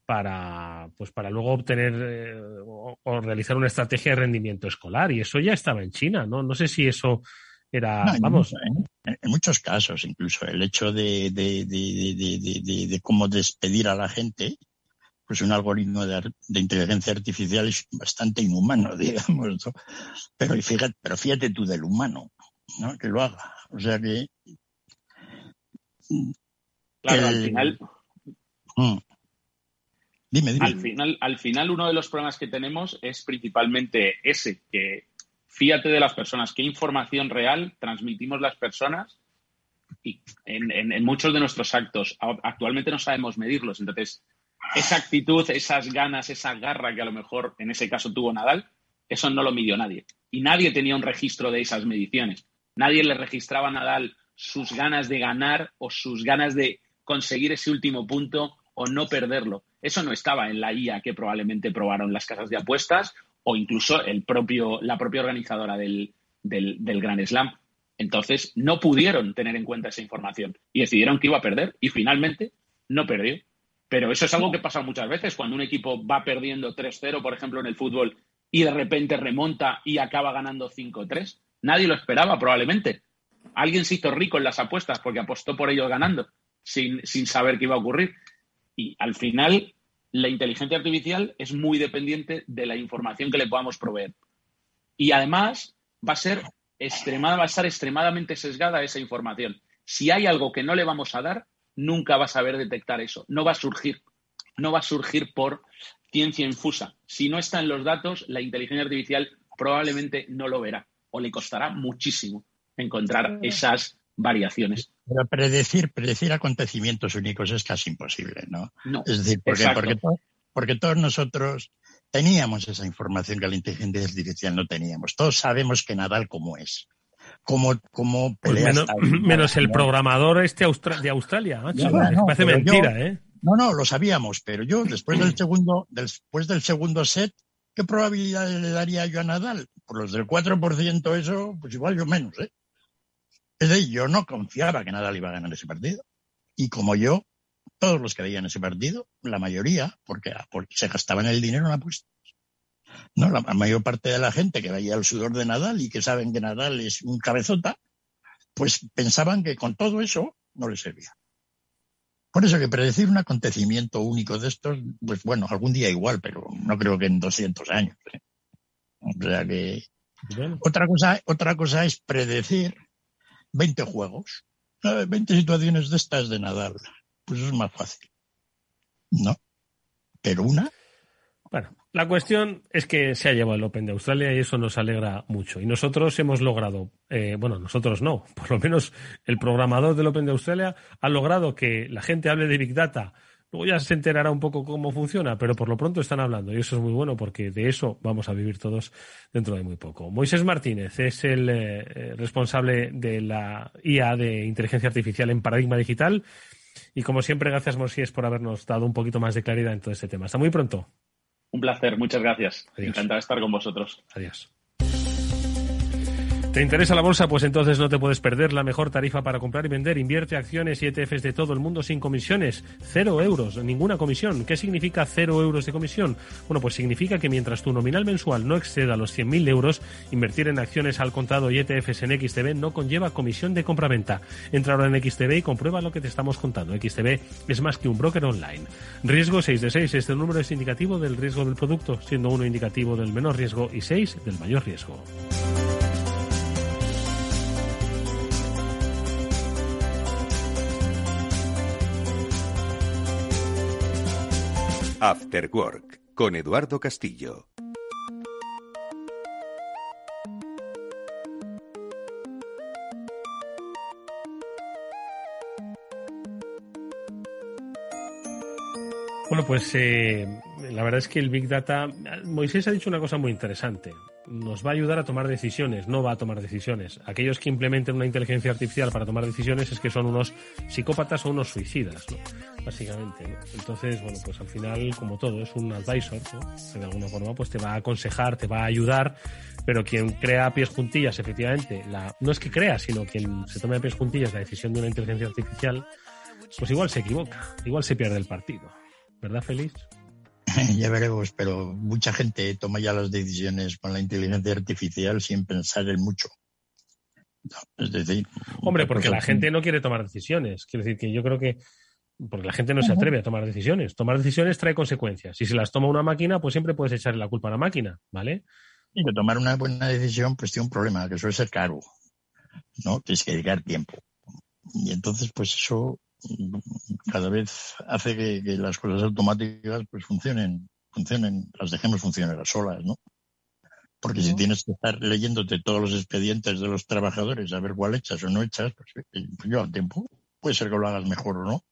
S10: para, pues para luego obtener o, realizar una estrategia de rendimiento escolar. Y eso ya estaba en China, ¿no? No sé si eso era, vamos.
S11: En, muchos casos, incluso el hecho de, de, de, de, cómo despedir a la gente, pues un algoritmo de, inteligencia artificial es bastante inhumano, [laughs] digamos. Pero, fíjate, pero fíjate tú del humano, ¿no? Que lo haga. O sea que.
S13: Claro, al final.
S11: Mm. Dime, dime.
S13: Al final, al final, uno de los problemas que tenemos es principalmente ese, que fíjate de las personas, qué información real transmitimos las personas y en, en muchos de nuestros actos. Actualmente no sabemos medirlos, entonces esa actitud, esas ganas, esa garra que a lo mejor en ese caso tuvo Nadal, eso no lo midió nadie. Y nadie tenía un registro de esas mediciones. Nadie le registraba a Nadal sus ganas de ganar o sus ganas de conseguir ese último punto o no perderlo. Eso no estaba en la IA que probablemente probaron las casas de apuestas o incluso el propio, la propia organizadora del, del, Grand Slam. Entonces no pudieron tener en cuenta esa información y decidieron que iba a perder y finalmente no perdió. Pero eso es algo que pasa muchas veces cuando un equipo va perdiendo 3-0, por ejemplo, en el fútbol, y de repente remonta y acaba ganando 5-3. Nadie lo esperaba, probablemente. Alguien se hizo rico en las apuestas porque apostó por ellos ganando, sin, sin saber qué iba a ocurrir. Y al final, la inteligencia artificial es muy dependiente de la información que le podamos proveer. Y además, va a ser extremada, va a estar extremadamente sesgada esa información. Si hay algo que no le vamos a dar, nunca va a saber detectar eso. No va a surgir. No va a surgir por ciencia infusa. Si no está en los datos, la inteligencia artificial probablemente no lo verá o le costará muchísimo encontrar esas variaciones.
S11: Pero predecir, predecir acontecimientos únicos es casi imposible, ¿no?
S13: no
S11: es decir, porque, porque, porque, todos nosotros teníamos esa información que la inteligencia artificial no teníamos. Todos sabemos que Nadal como es como, como
S10: pues menos, el programador este de Australia, macho, parece mentira, ¿eh?
S11: No, no, lo sabíamos, pero yo después del segundo, después del segundo set, ¿qué probabilidad le daría yo a Nadal? Por los del 4% eso, pues igual yo menos, ¿eh? Es decir, yo no confiaba que Nadal iba a ganar ese partido. Y como yo, todos los que veían ese partido, la mayoría, porque, porque se gastaban el dinero en apuestas. No, la mayor parte de la gente que veía el sudor de Nadal y que saben que Nadal es un cabezota, pues pensaban que con todo eso no le servía. Por eso que predecir un acontecimiento único de estos, pues bueno, algún día igual, pero no creo que en 200 años. ¿eh? O sea que otra cosa, otra cosa es predecir 20 juegos. 20 situaciones de estas de nadar. Pues es más fácil. ¿No? Pero una.
S10: Bueno, la cuestión es que se ha llevado el Open de Australia y eso nos alegra mucho. Y nosotros hemos logrado, eh, bueno, nosotros no, [laughs] por lo menos el programador del Open de Australia ha logrado que la gente hable de Big Data. Luego ya se enterará un poco cómo funciona, pero por lo pronto están hablando y eso es muy bueno porque de eso vamos a vivir todos dentro de muy poco. Moisés Martínez es el eh, responsable de la IA de inteligencia artificial en Paradigma Digital. Y como siempre, gracias Moisés por habernos dado un poquito más de claridad en todo este tema. Hasta muy pronto.
S13: Un placer, muchas gracias. Encantado de estar con vosotros.
S10: Adiós. ¿Te interesa la bolsa? Pues entonces no te puedes perder la mejor tarifa para comprar y vender. Invierte acciones y ETFs de todo el mundo sin comisiones. Cero euros, ninguna comisión. ¿Qué significa cero euros de comisión? Bueno, pues significa que mientras tu nominal mensual no exceda los 100.000 euros, invertir en acciones al contado y ETFs en XTB no conlleva comisión de compraventa. Entra ahora en XTB y comprueba lo que te estamos contando. XTB es más que un broker online. Riesgo 6 de 6. Este número es indicativo del riesgo del producto, siendo uno indicativo del menor riesgo y 6 del mayor riesgo.
S9: After Work con Eduardo Castillo.
S10: Bueno, pues eh, la verdad es que el Big Data, Moisés ha dicho una cosa muy interesante nos va a ayudar a tomar decisiones, no va a tomar decisiones. Aquellos que implementen una inteligencia artificial para tomar decisiones es que son unos psicópatas o unos suicidas, básicamente. Entonces, bueno, pues al final, como todo, es un advisor, que de alguna forma pues te va a aconsejar, te va a ayudar, pero quien crea a pies juntillas, efectivamente, la, no es que crea, sino quien se tome a pies juntillas la decisión de una inteligencia artificial, pues igual se equivoca, igual se pierde el partido. ¿Verdad, Feliz? [laughs]
S11: ya veremos, pero mucha gente toma ya las decisiones con la inteligencia artificial sin pensar en mucho. es decir,
S10: hombre, porque la gente no quiere tomar decisiones. Quiero decir que yo creo que porque la gente no se atreve a tomar decisiones. Tomar decisiones trae consecuencias. Si se las toma una máquina, pues siempre puedes echarle la culpa a la máquina, ¿vale?
S11: Y que tomar una buena decisión, pues tiene un problema, que suele ser caro, ¿no? Tienes que dedicar tiempo. Y entonces, pues eso cada vez hace que, las cosas automáticas pues funcionen, funcionen, las dejemos funcionar a solas, ¿no? Porque si tienes que estar leyéndote todos los expedientes de los trabajadores a ver cuál echas o no echas, pues, eh, pues lleva tiempo. Puede ser que lo hagas mejor o no,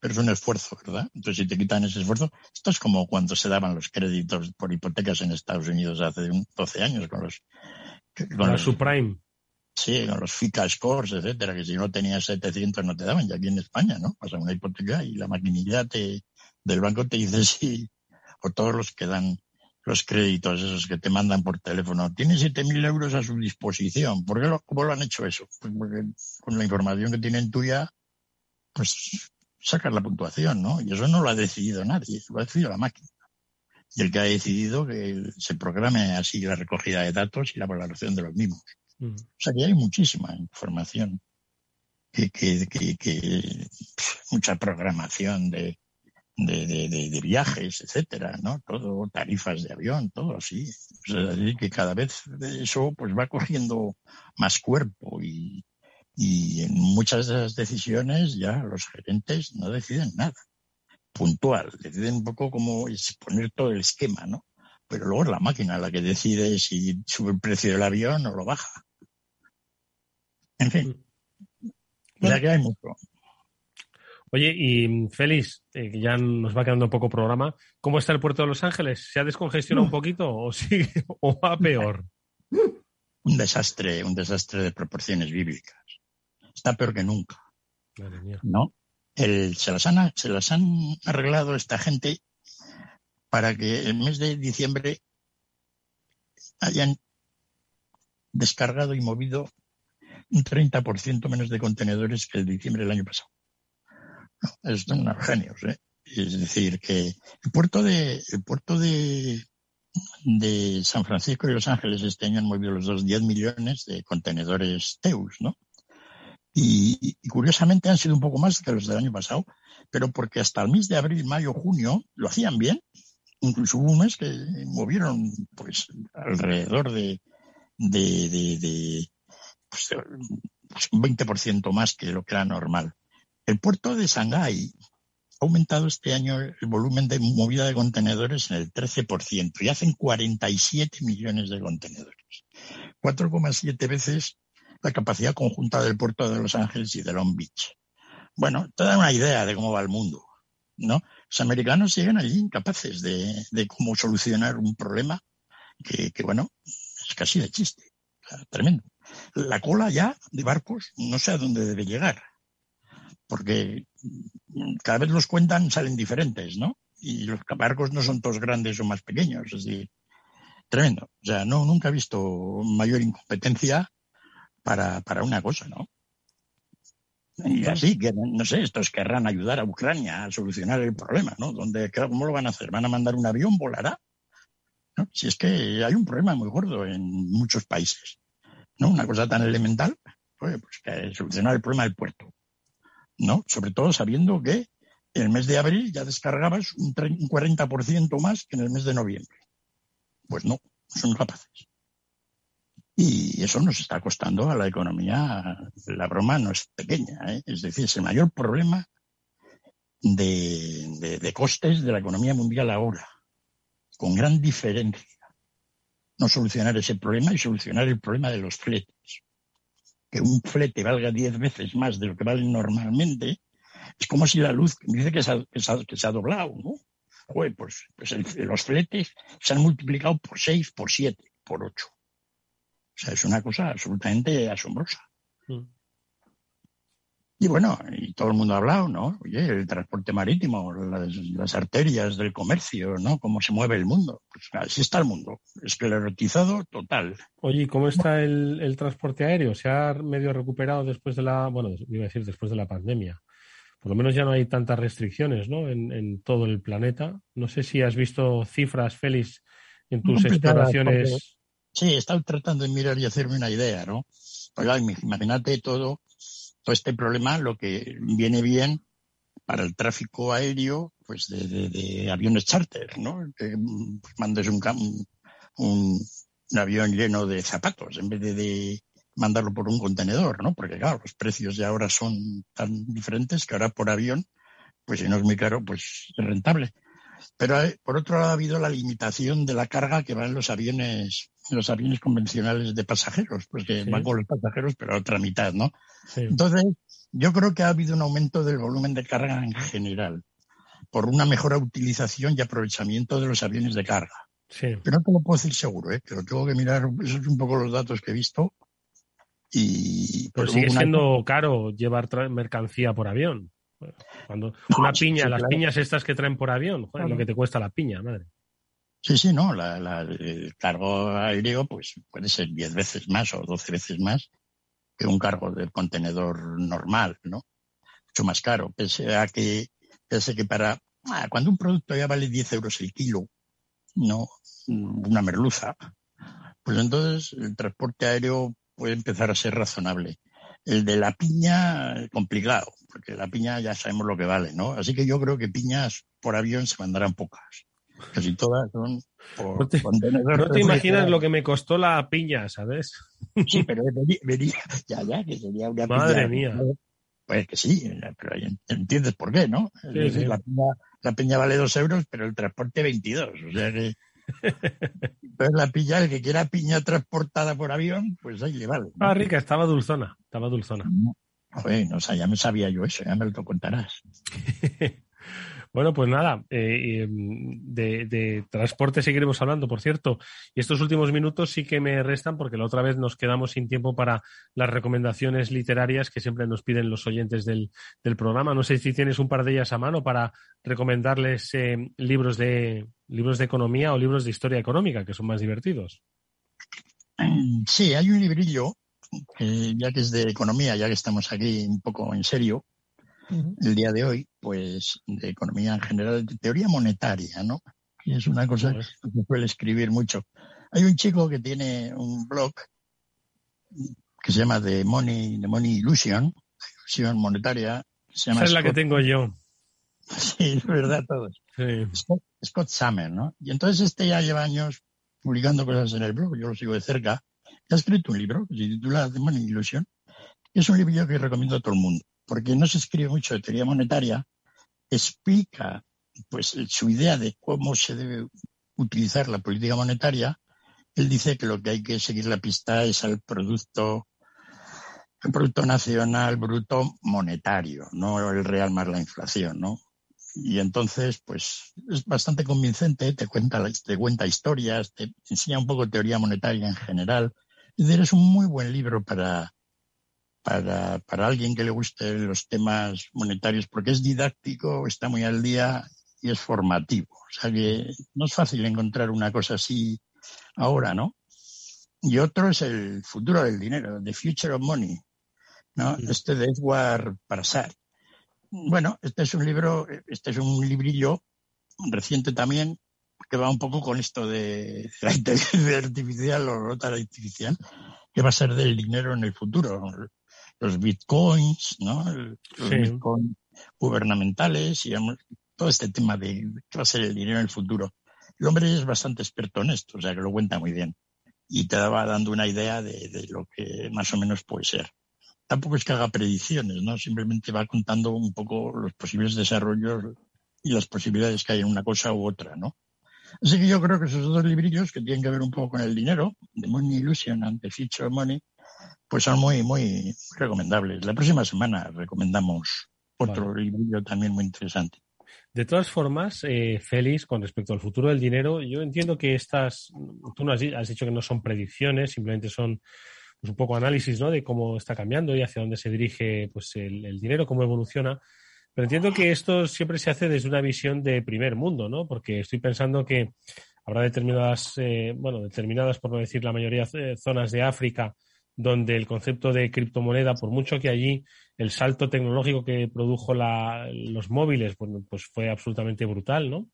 S11: pero es un esfuerzo, ¿verdad? Entonces, si te quitan ese esfuerzo, esto es como cuando se daban los créditos por hipotecas en Estados Unidos hace 12 años con los...
S10: Con los subprime.
S11: Sí, con los FICA scores, etcétera, que si no tenías 700 no te daban, ya aquí en España, ¿no? Pasa una hipoteca y la maquinilla te, del banco te dice [laughs] sí, o todos los que dan los créditos, esos que te mandan por teléfono, tiene 7.000 euros a su disposición. ¿Por qué lo, ¿Cómo lo han hecho eso? Pues porque con la información que tienen tuya, pues sacas la puntuación, ¿no? Y eso no lo ha decidido nadie, lo ha decidido la máquina. Y el que ha decidido que se programe así la recogida de datos y la valoración de los mismos. O sea que hay muchísima información, que, que, que, mucha programación de, de, viajes, etcétera, ¿no? Todo, tarifas de avión, todo así. O sea, que cada vez eso pues va cogiendo más cuerpo y, y en muchas de las decisiones ya los gerentes no deciden nada puntual, deciden un poco cómo poner todo el esquema, ¿no? Pero luego es la máquina la que decide si sube el precio del avión o lo baja. En fin, ya que hay mucho.
S10: Oye, y Félix, eh, que ya nos va quedando poco programa, ¿cómo está el puerto de Los Ángeles? ¿Se ha descongestionado un poquito o [laughs] sigue o va peor?
S11: Un desastre, un desastre de proporciones bíblicas. Está peor que nunca. ¿No? El, se, las han, se las han arreglado esta gente para que el mes de diciembre hayan descargado y movido un 30% menos de contenedores que el diciembre del año pasado. es de unos genios, ¿eh? Es decir, que el puerto de, el puerto de, de San Francisco y Los Ángeles este año han movido los dos 10 millones de contenedores Teus, ¿no? Y, curiosamente han sido un poco más que los del año pasado, pero porque hasta el mes de abril, mayo, junio lo hacían bien. Incluso hubo un mes que movieron pues alrededor de, de, de, de pues, un 20% más que lo que era normal. El puerto de Shanghái ha aumentado este año el volumen de movida de contenedores en el 13% y hacen 47 millones de contenedores. 4,7 veces la capacidad conjunta del puerto de Los Ángeles y de Long Beach. Bueno, te da una idea de cómo va el mundo, ¿no? Los americanos siguen allí incapaces de, de cómo solucionar un problema que, que, bueno, es casi de chiste. tremendo. La cola ya de barcos no sé a dónde debe llegar porque cada vez los cuentan, salen diferentes, ¿no? Y los barcos no son todos grandes o más pequeños, es decir, tremendo. O sea, no, nunca he visto mayor incompetencia para, para una cosa, ¿no? Y así, que no sé, estos querrán ayudar a Ucrania a solucionar el problema, ¿no? ¿Dónde, ¿Cómo lo van a hacer? ¿Van a mandar un avión? ¿Volará? ¿No? Si es que hay un problema muy gordo en muchos países, Una cosa tan elemental, pues, pues que solucionar el problema del puerto. ¿no? Sobre todo sabiendo que en el mes de abril ya descargabas un, 40% más que en el mes de noviembre. Pues no, son capaces. Y eso nos está costando a la economía, la broma no es pequeña, ¿eh? es decir, es el mayor problema de costes de la economía mundial ahora, con gran diferencia. No solucionar ese problema y solucionar el problema de los fletes que un flete valga diez veces más de lo que vale normalmente, es como si la luz dice que se ha, que se ha, doblado, ¿no? Joder, pues, pues los fletes se han multiplicado por seis, por siete, por ocho. O sea, es una cosa absolutamente asombrosa. Mm. Y bueno, y todo el mundo ha hablado, ¿no? Oye, el transporte marítimo, las, arterias del comercio, ¿no? Cómo se mueve el mundo. Pues así está el mundo, esclerotizado total.
S10: Oye, ¿y cómo está el, transporte aéreo? ¿Se ha medio recuperado después de la, bueno, iba a decir después de la pandemia? Por lo menos ya no hay tantas restricciones, ¿no? En, todo el planeta. No sé si has visto cifras, Félix, en tus exploraciones.
S11: Sí, he estado tratando de mirar y hacerme una idea, ¿no? Oiga, imagínate todo este problema lo que viene bien para el tráfico aéreo, pues de, aviones charter, ¿no? Que pues, mandes un, avión lleno de zapatos en vez de, mandarlo por un contenedor, ¿no? Porque claro, los precios de ahora son tan diferentes que ahora por avión, pues si no es muy caro, pues es rentable. Pero eh, por otro lado ha habido la limitación de la carga que va en los aviones, los aviones convencionales de pasajeros, pues que van con los pasajeros, pero a otra mitad, ¿no? Entonces, yo creo que ha habido un aumento del volumen de carga en general, por una mejor utilización y aprovechamiento de los aviones de carga. Pero no te lo puedo decir seguro, ¿eh? pero tengo que mirar, esos son un poco los datos que he visto. Y,
S10: pero, sigue siendo caro llevar mercancía por avión. Cuando [laughs] una piña, las piñas estas que traen por avión, joder, lo que te cuesta la piña, madre.
S11: Sí, sí, no, el cargo aéreo pues puede ser 10 veces más o 12 veces más que un cargo de contenedor normal, ¿no? Mucho más caro, pese a que, pese que para, ah, cuando un producto ya vale 10 euros el kilo, ¿no? Una merluza, pues entonces el transporte aéreo puede empezar a ser razonable. El de la piña, complicado, porque la piña ya sabemos lo que vale, ¿no? Así que yo creo que piñas por avión se mandarán pocas. Casi todas son
S10: por no te, no te [laughs] imaginas lo que me costó la piña, ¿sabes?
S11: Sí, pero venía, ya, ya, que sería una
S10: Madre mía.
S11: Pues que sí, pero entiendes por qué, ¿no?
S10: Sí, sí.
S11: La, piña, la, piña, vale dos euros, pero el transporte 22. O sea que. [laughs] Entonces la piña, el que quiera piña transportada por avión, pues ahí le vale.
S10: Ah, rica, estaba dulzona, estaba dulzona.
S11: Bueno, o sea, ya me sabía yo eso, ya me lo contarás. [laughs]
S10: Bueno, pues nada, eh, de, transporte seguiremos hablando, por cierto. Y estos últimos minutos sí que me restan porque la otra vez nos quedamos sin tiempo para las recomendaciones literarias que siempre nos piden los oyentes del, programa. No sé si tienes un par de ellas a mano para recomendarles eh, libros, de, libros de economía o libros de historia económica, que son más divertidos.
S11: Sí, hay un librillo, ya que es de economía, ya que estamos aquí un poco en serio, el día de hoy, pues de economía en general, de teoría monetaria, ¿no? Y es una cosa que se suele escribir mucho. Hay un chico que tiene un blog que se llama The Money, The Money Illusion, ilusión monetaria. Se llama
S10: Esa es la que tengo yo. [laughs]
S11: Sí, es verdad, todos. Scott, Summer, ¿no? Y entonces este ya lleva años publicando cosas en el blog, yo lo sigo de cerca. ha escrito un libro que se titula The Money Illusion, Es un libro que recomiendo a todo el mundo, porque no se escribe mucho de teoría monetaria, explica pues su idea de cómo se debe utilizar la política monetaria. Él dice que lo que hay que seguir la pista es al producto, el producto nacional bruto monetario, no el real más la inflación, ¿no? Y entonces, pues es bastante convincente, te cuenta, te cuenta historias, te enseña un poco teoría monetaria en general. Es decir, es un muy buen libro para, para, para alguien que le guste los temas monetarios, porque es didáctico, está muy al día y es formativo. O sea que no es fácil encontrar una cosa así ahora, ¿no? Y otro es el futuro del dinero, The Future of Money, ¿no? Este de Edward Prasad. Bueno, este es un libro, este es un librillo reciente también, que va un poco con esto de [laughs] la inteligencia artificial o rota artificial, que va a ser del dinero en el futuro. Los bitcoins, ¿no? Los bitcoins gubernamentales, digamos, todo este tema de qué va a ser el dinero en el futuro. El hombre es bastante experto en esto, o sea que lo cuenta muy bien. Y te va dando una idea de, de lo que más o menos puede ser tampoco es que haga predicciones, ¿no? Simplemente va contando un poco los posibles desarrollos y las posibilidades que hay en una cosa u otra, ¿no? Así que yo creo que esos dos librillos que tienen que ver un poco con el dinero, The Money Illusion and the Future Money, pues son muy, muy recomendables. La próxima semana recomendamos otro librillo también muy interesante.
S10: De todas formas, eh, Félix, con respecto al futuro del dinero, yo entiendo que estas, tú no has, has dicho que no son predicciones, simplemente son pues un poco análisis ¿no? de cómo está cambiando y hacia dónde se dirige pues el, dinero, cómo evoluciona. Pero entiendo que esto siempre se hace desde una visión de primer mundo, ¿no? Porque estoy pensando que habrá determinadas, eh, bueno, determinadas, por no decir la mayoría, de zonas de África donde el concepto de criptomoneda, por mucho que allí el salto tecnológico que produjo la, los móviles, pues fue absolutamente brutal, ¿no?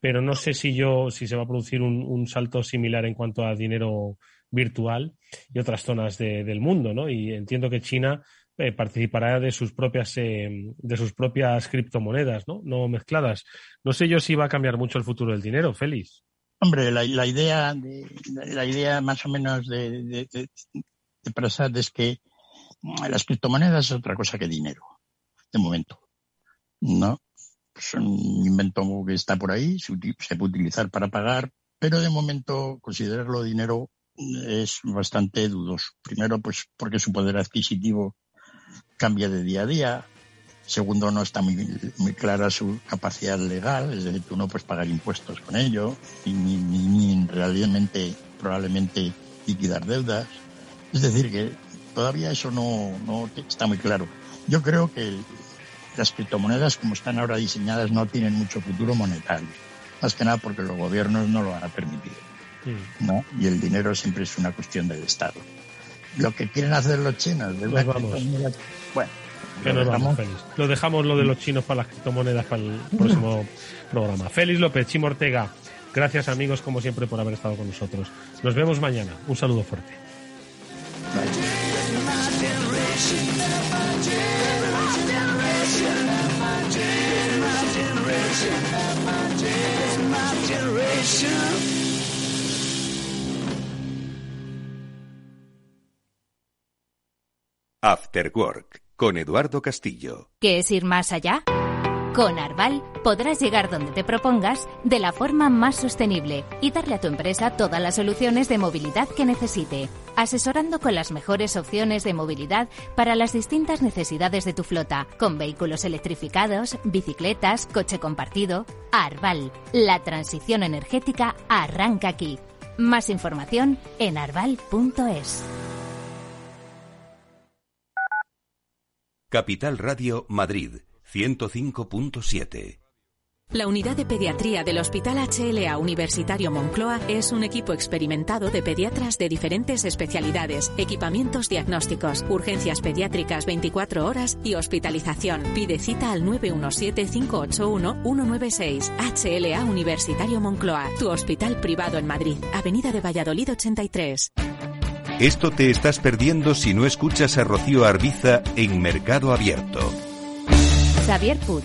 S10: Pero no sé si yo, si se va a producir un, salto similar en cuanto a dinero virtual y otras zonas del mundo, ¿no? Y entiendo que China eh, participará de sus propias eh, de sus propias criptomonedas, ¿no? No mezcladas. No sé yo si va a cambiar mucho el futuro del dinero, Félix.
S11: Hombre, la, idea de, la idea más o menos de, de, de, es que las criptomonedas es otra cosa que dinero, de momento, ¿no? Es un invento que está por ahí, se, puede utilizar para pagar, pero de momento considerarlo dinero es bastante dudoso. Primero, pues porque su poder adquisitivo cambia de día a día. Segundo, no está muy, muy clara su capacidad legal, es decir, tú no puedes pagar impuestos con ello, ni, ni, ni realmente, probablemente, liquidar deudas. Es decir, que todavía eso no, no está muy claro. Yo creo que las criptomonedas, como están ahora diseñadas, no tienen mucho futuro monetario. Más que nada porque los gobiernos no lo van a permitir. ¿no? Y el dinero siempre es una cuestión del Estado. Lo que quieren hacer los chinos, de
S10: vamos. Bueno, lo dejamos. lo dejamos lo de los chinos para las criptomonedas para el próximo programa. Félix López, Chimo Ortega, gracias amigos como siempre por haber estado con nosotros. Nos vemos mañana. Un saludo fuerte.
S9: After Work con Eduardo Castillo.
S14: ¿Qué es ir más allá? Con Arval podrás llegar donde te propongas de la forma más sostenible y darle a tu empresa todas las soluciones de movilidad que necesite, asesorando con las mejores opciones de movilidad para las distintas necesidades de tu flota, con vehículos electrificados, bicicletas, coche compartido. Arval, la transición energética arranca aquí. Más información en arval.es.
S9: Capital Radio Madrid 105.7.
S15: La unidad de pediatría del Hospital HLA Universitario Moncloa es un equipo experimentado de pediatras de diferentes especialidades, equipamientos diagnósticos, urgencias pediátricas 24 horas y hospitalización. Pide cita al 917-581-196. HLA Universitario Moncloa, tu hospital privado en Madrid, Avenida de Valladolid 83.
S9: Esto te estás perdiendo si no escuchas a Rocío Arbiza en Mercado Abierto.
S14: Xavier Puig,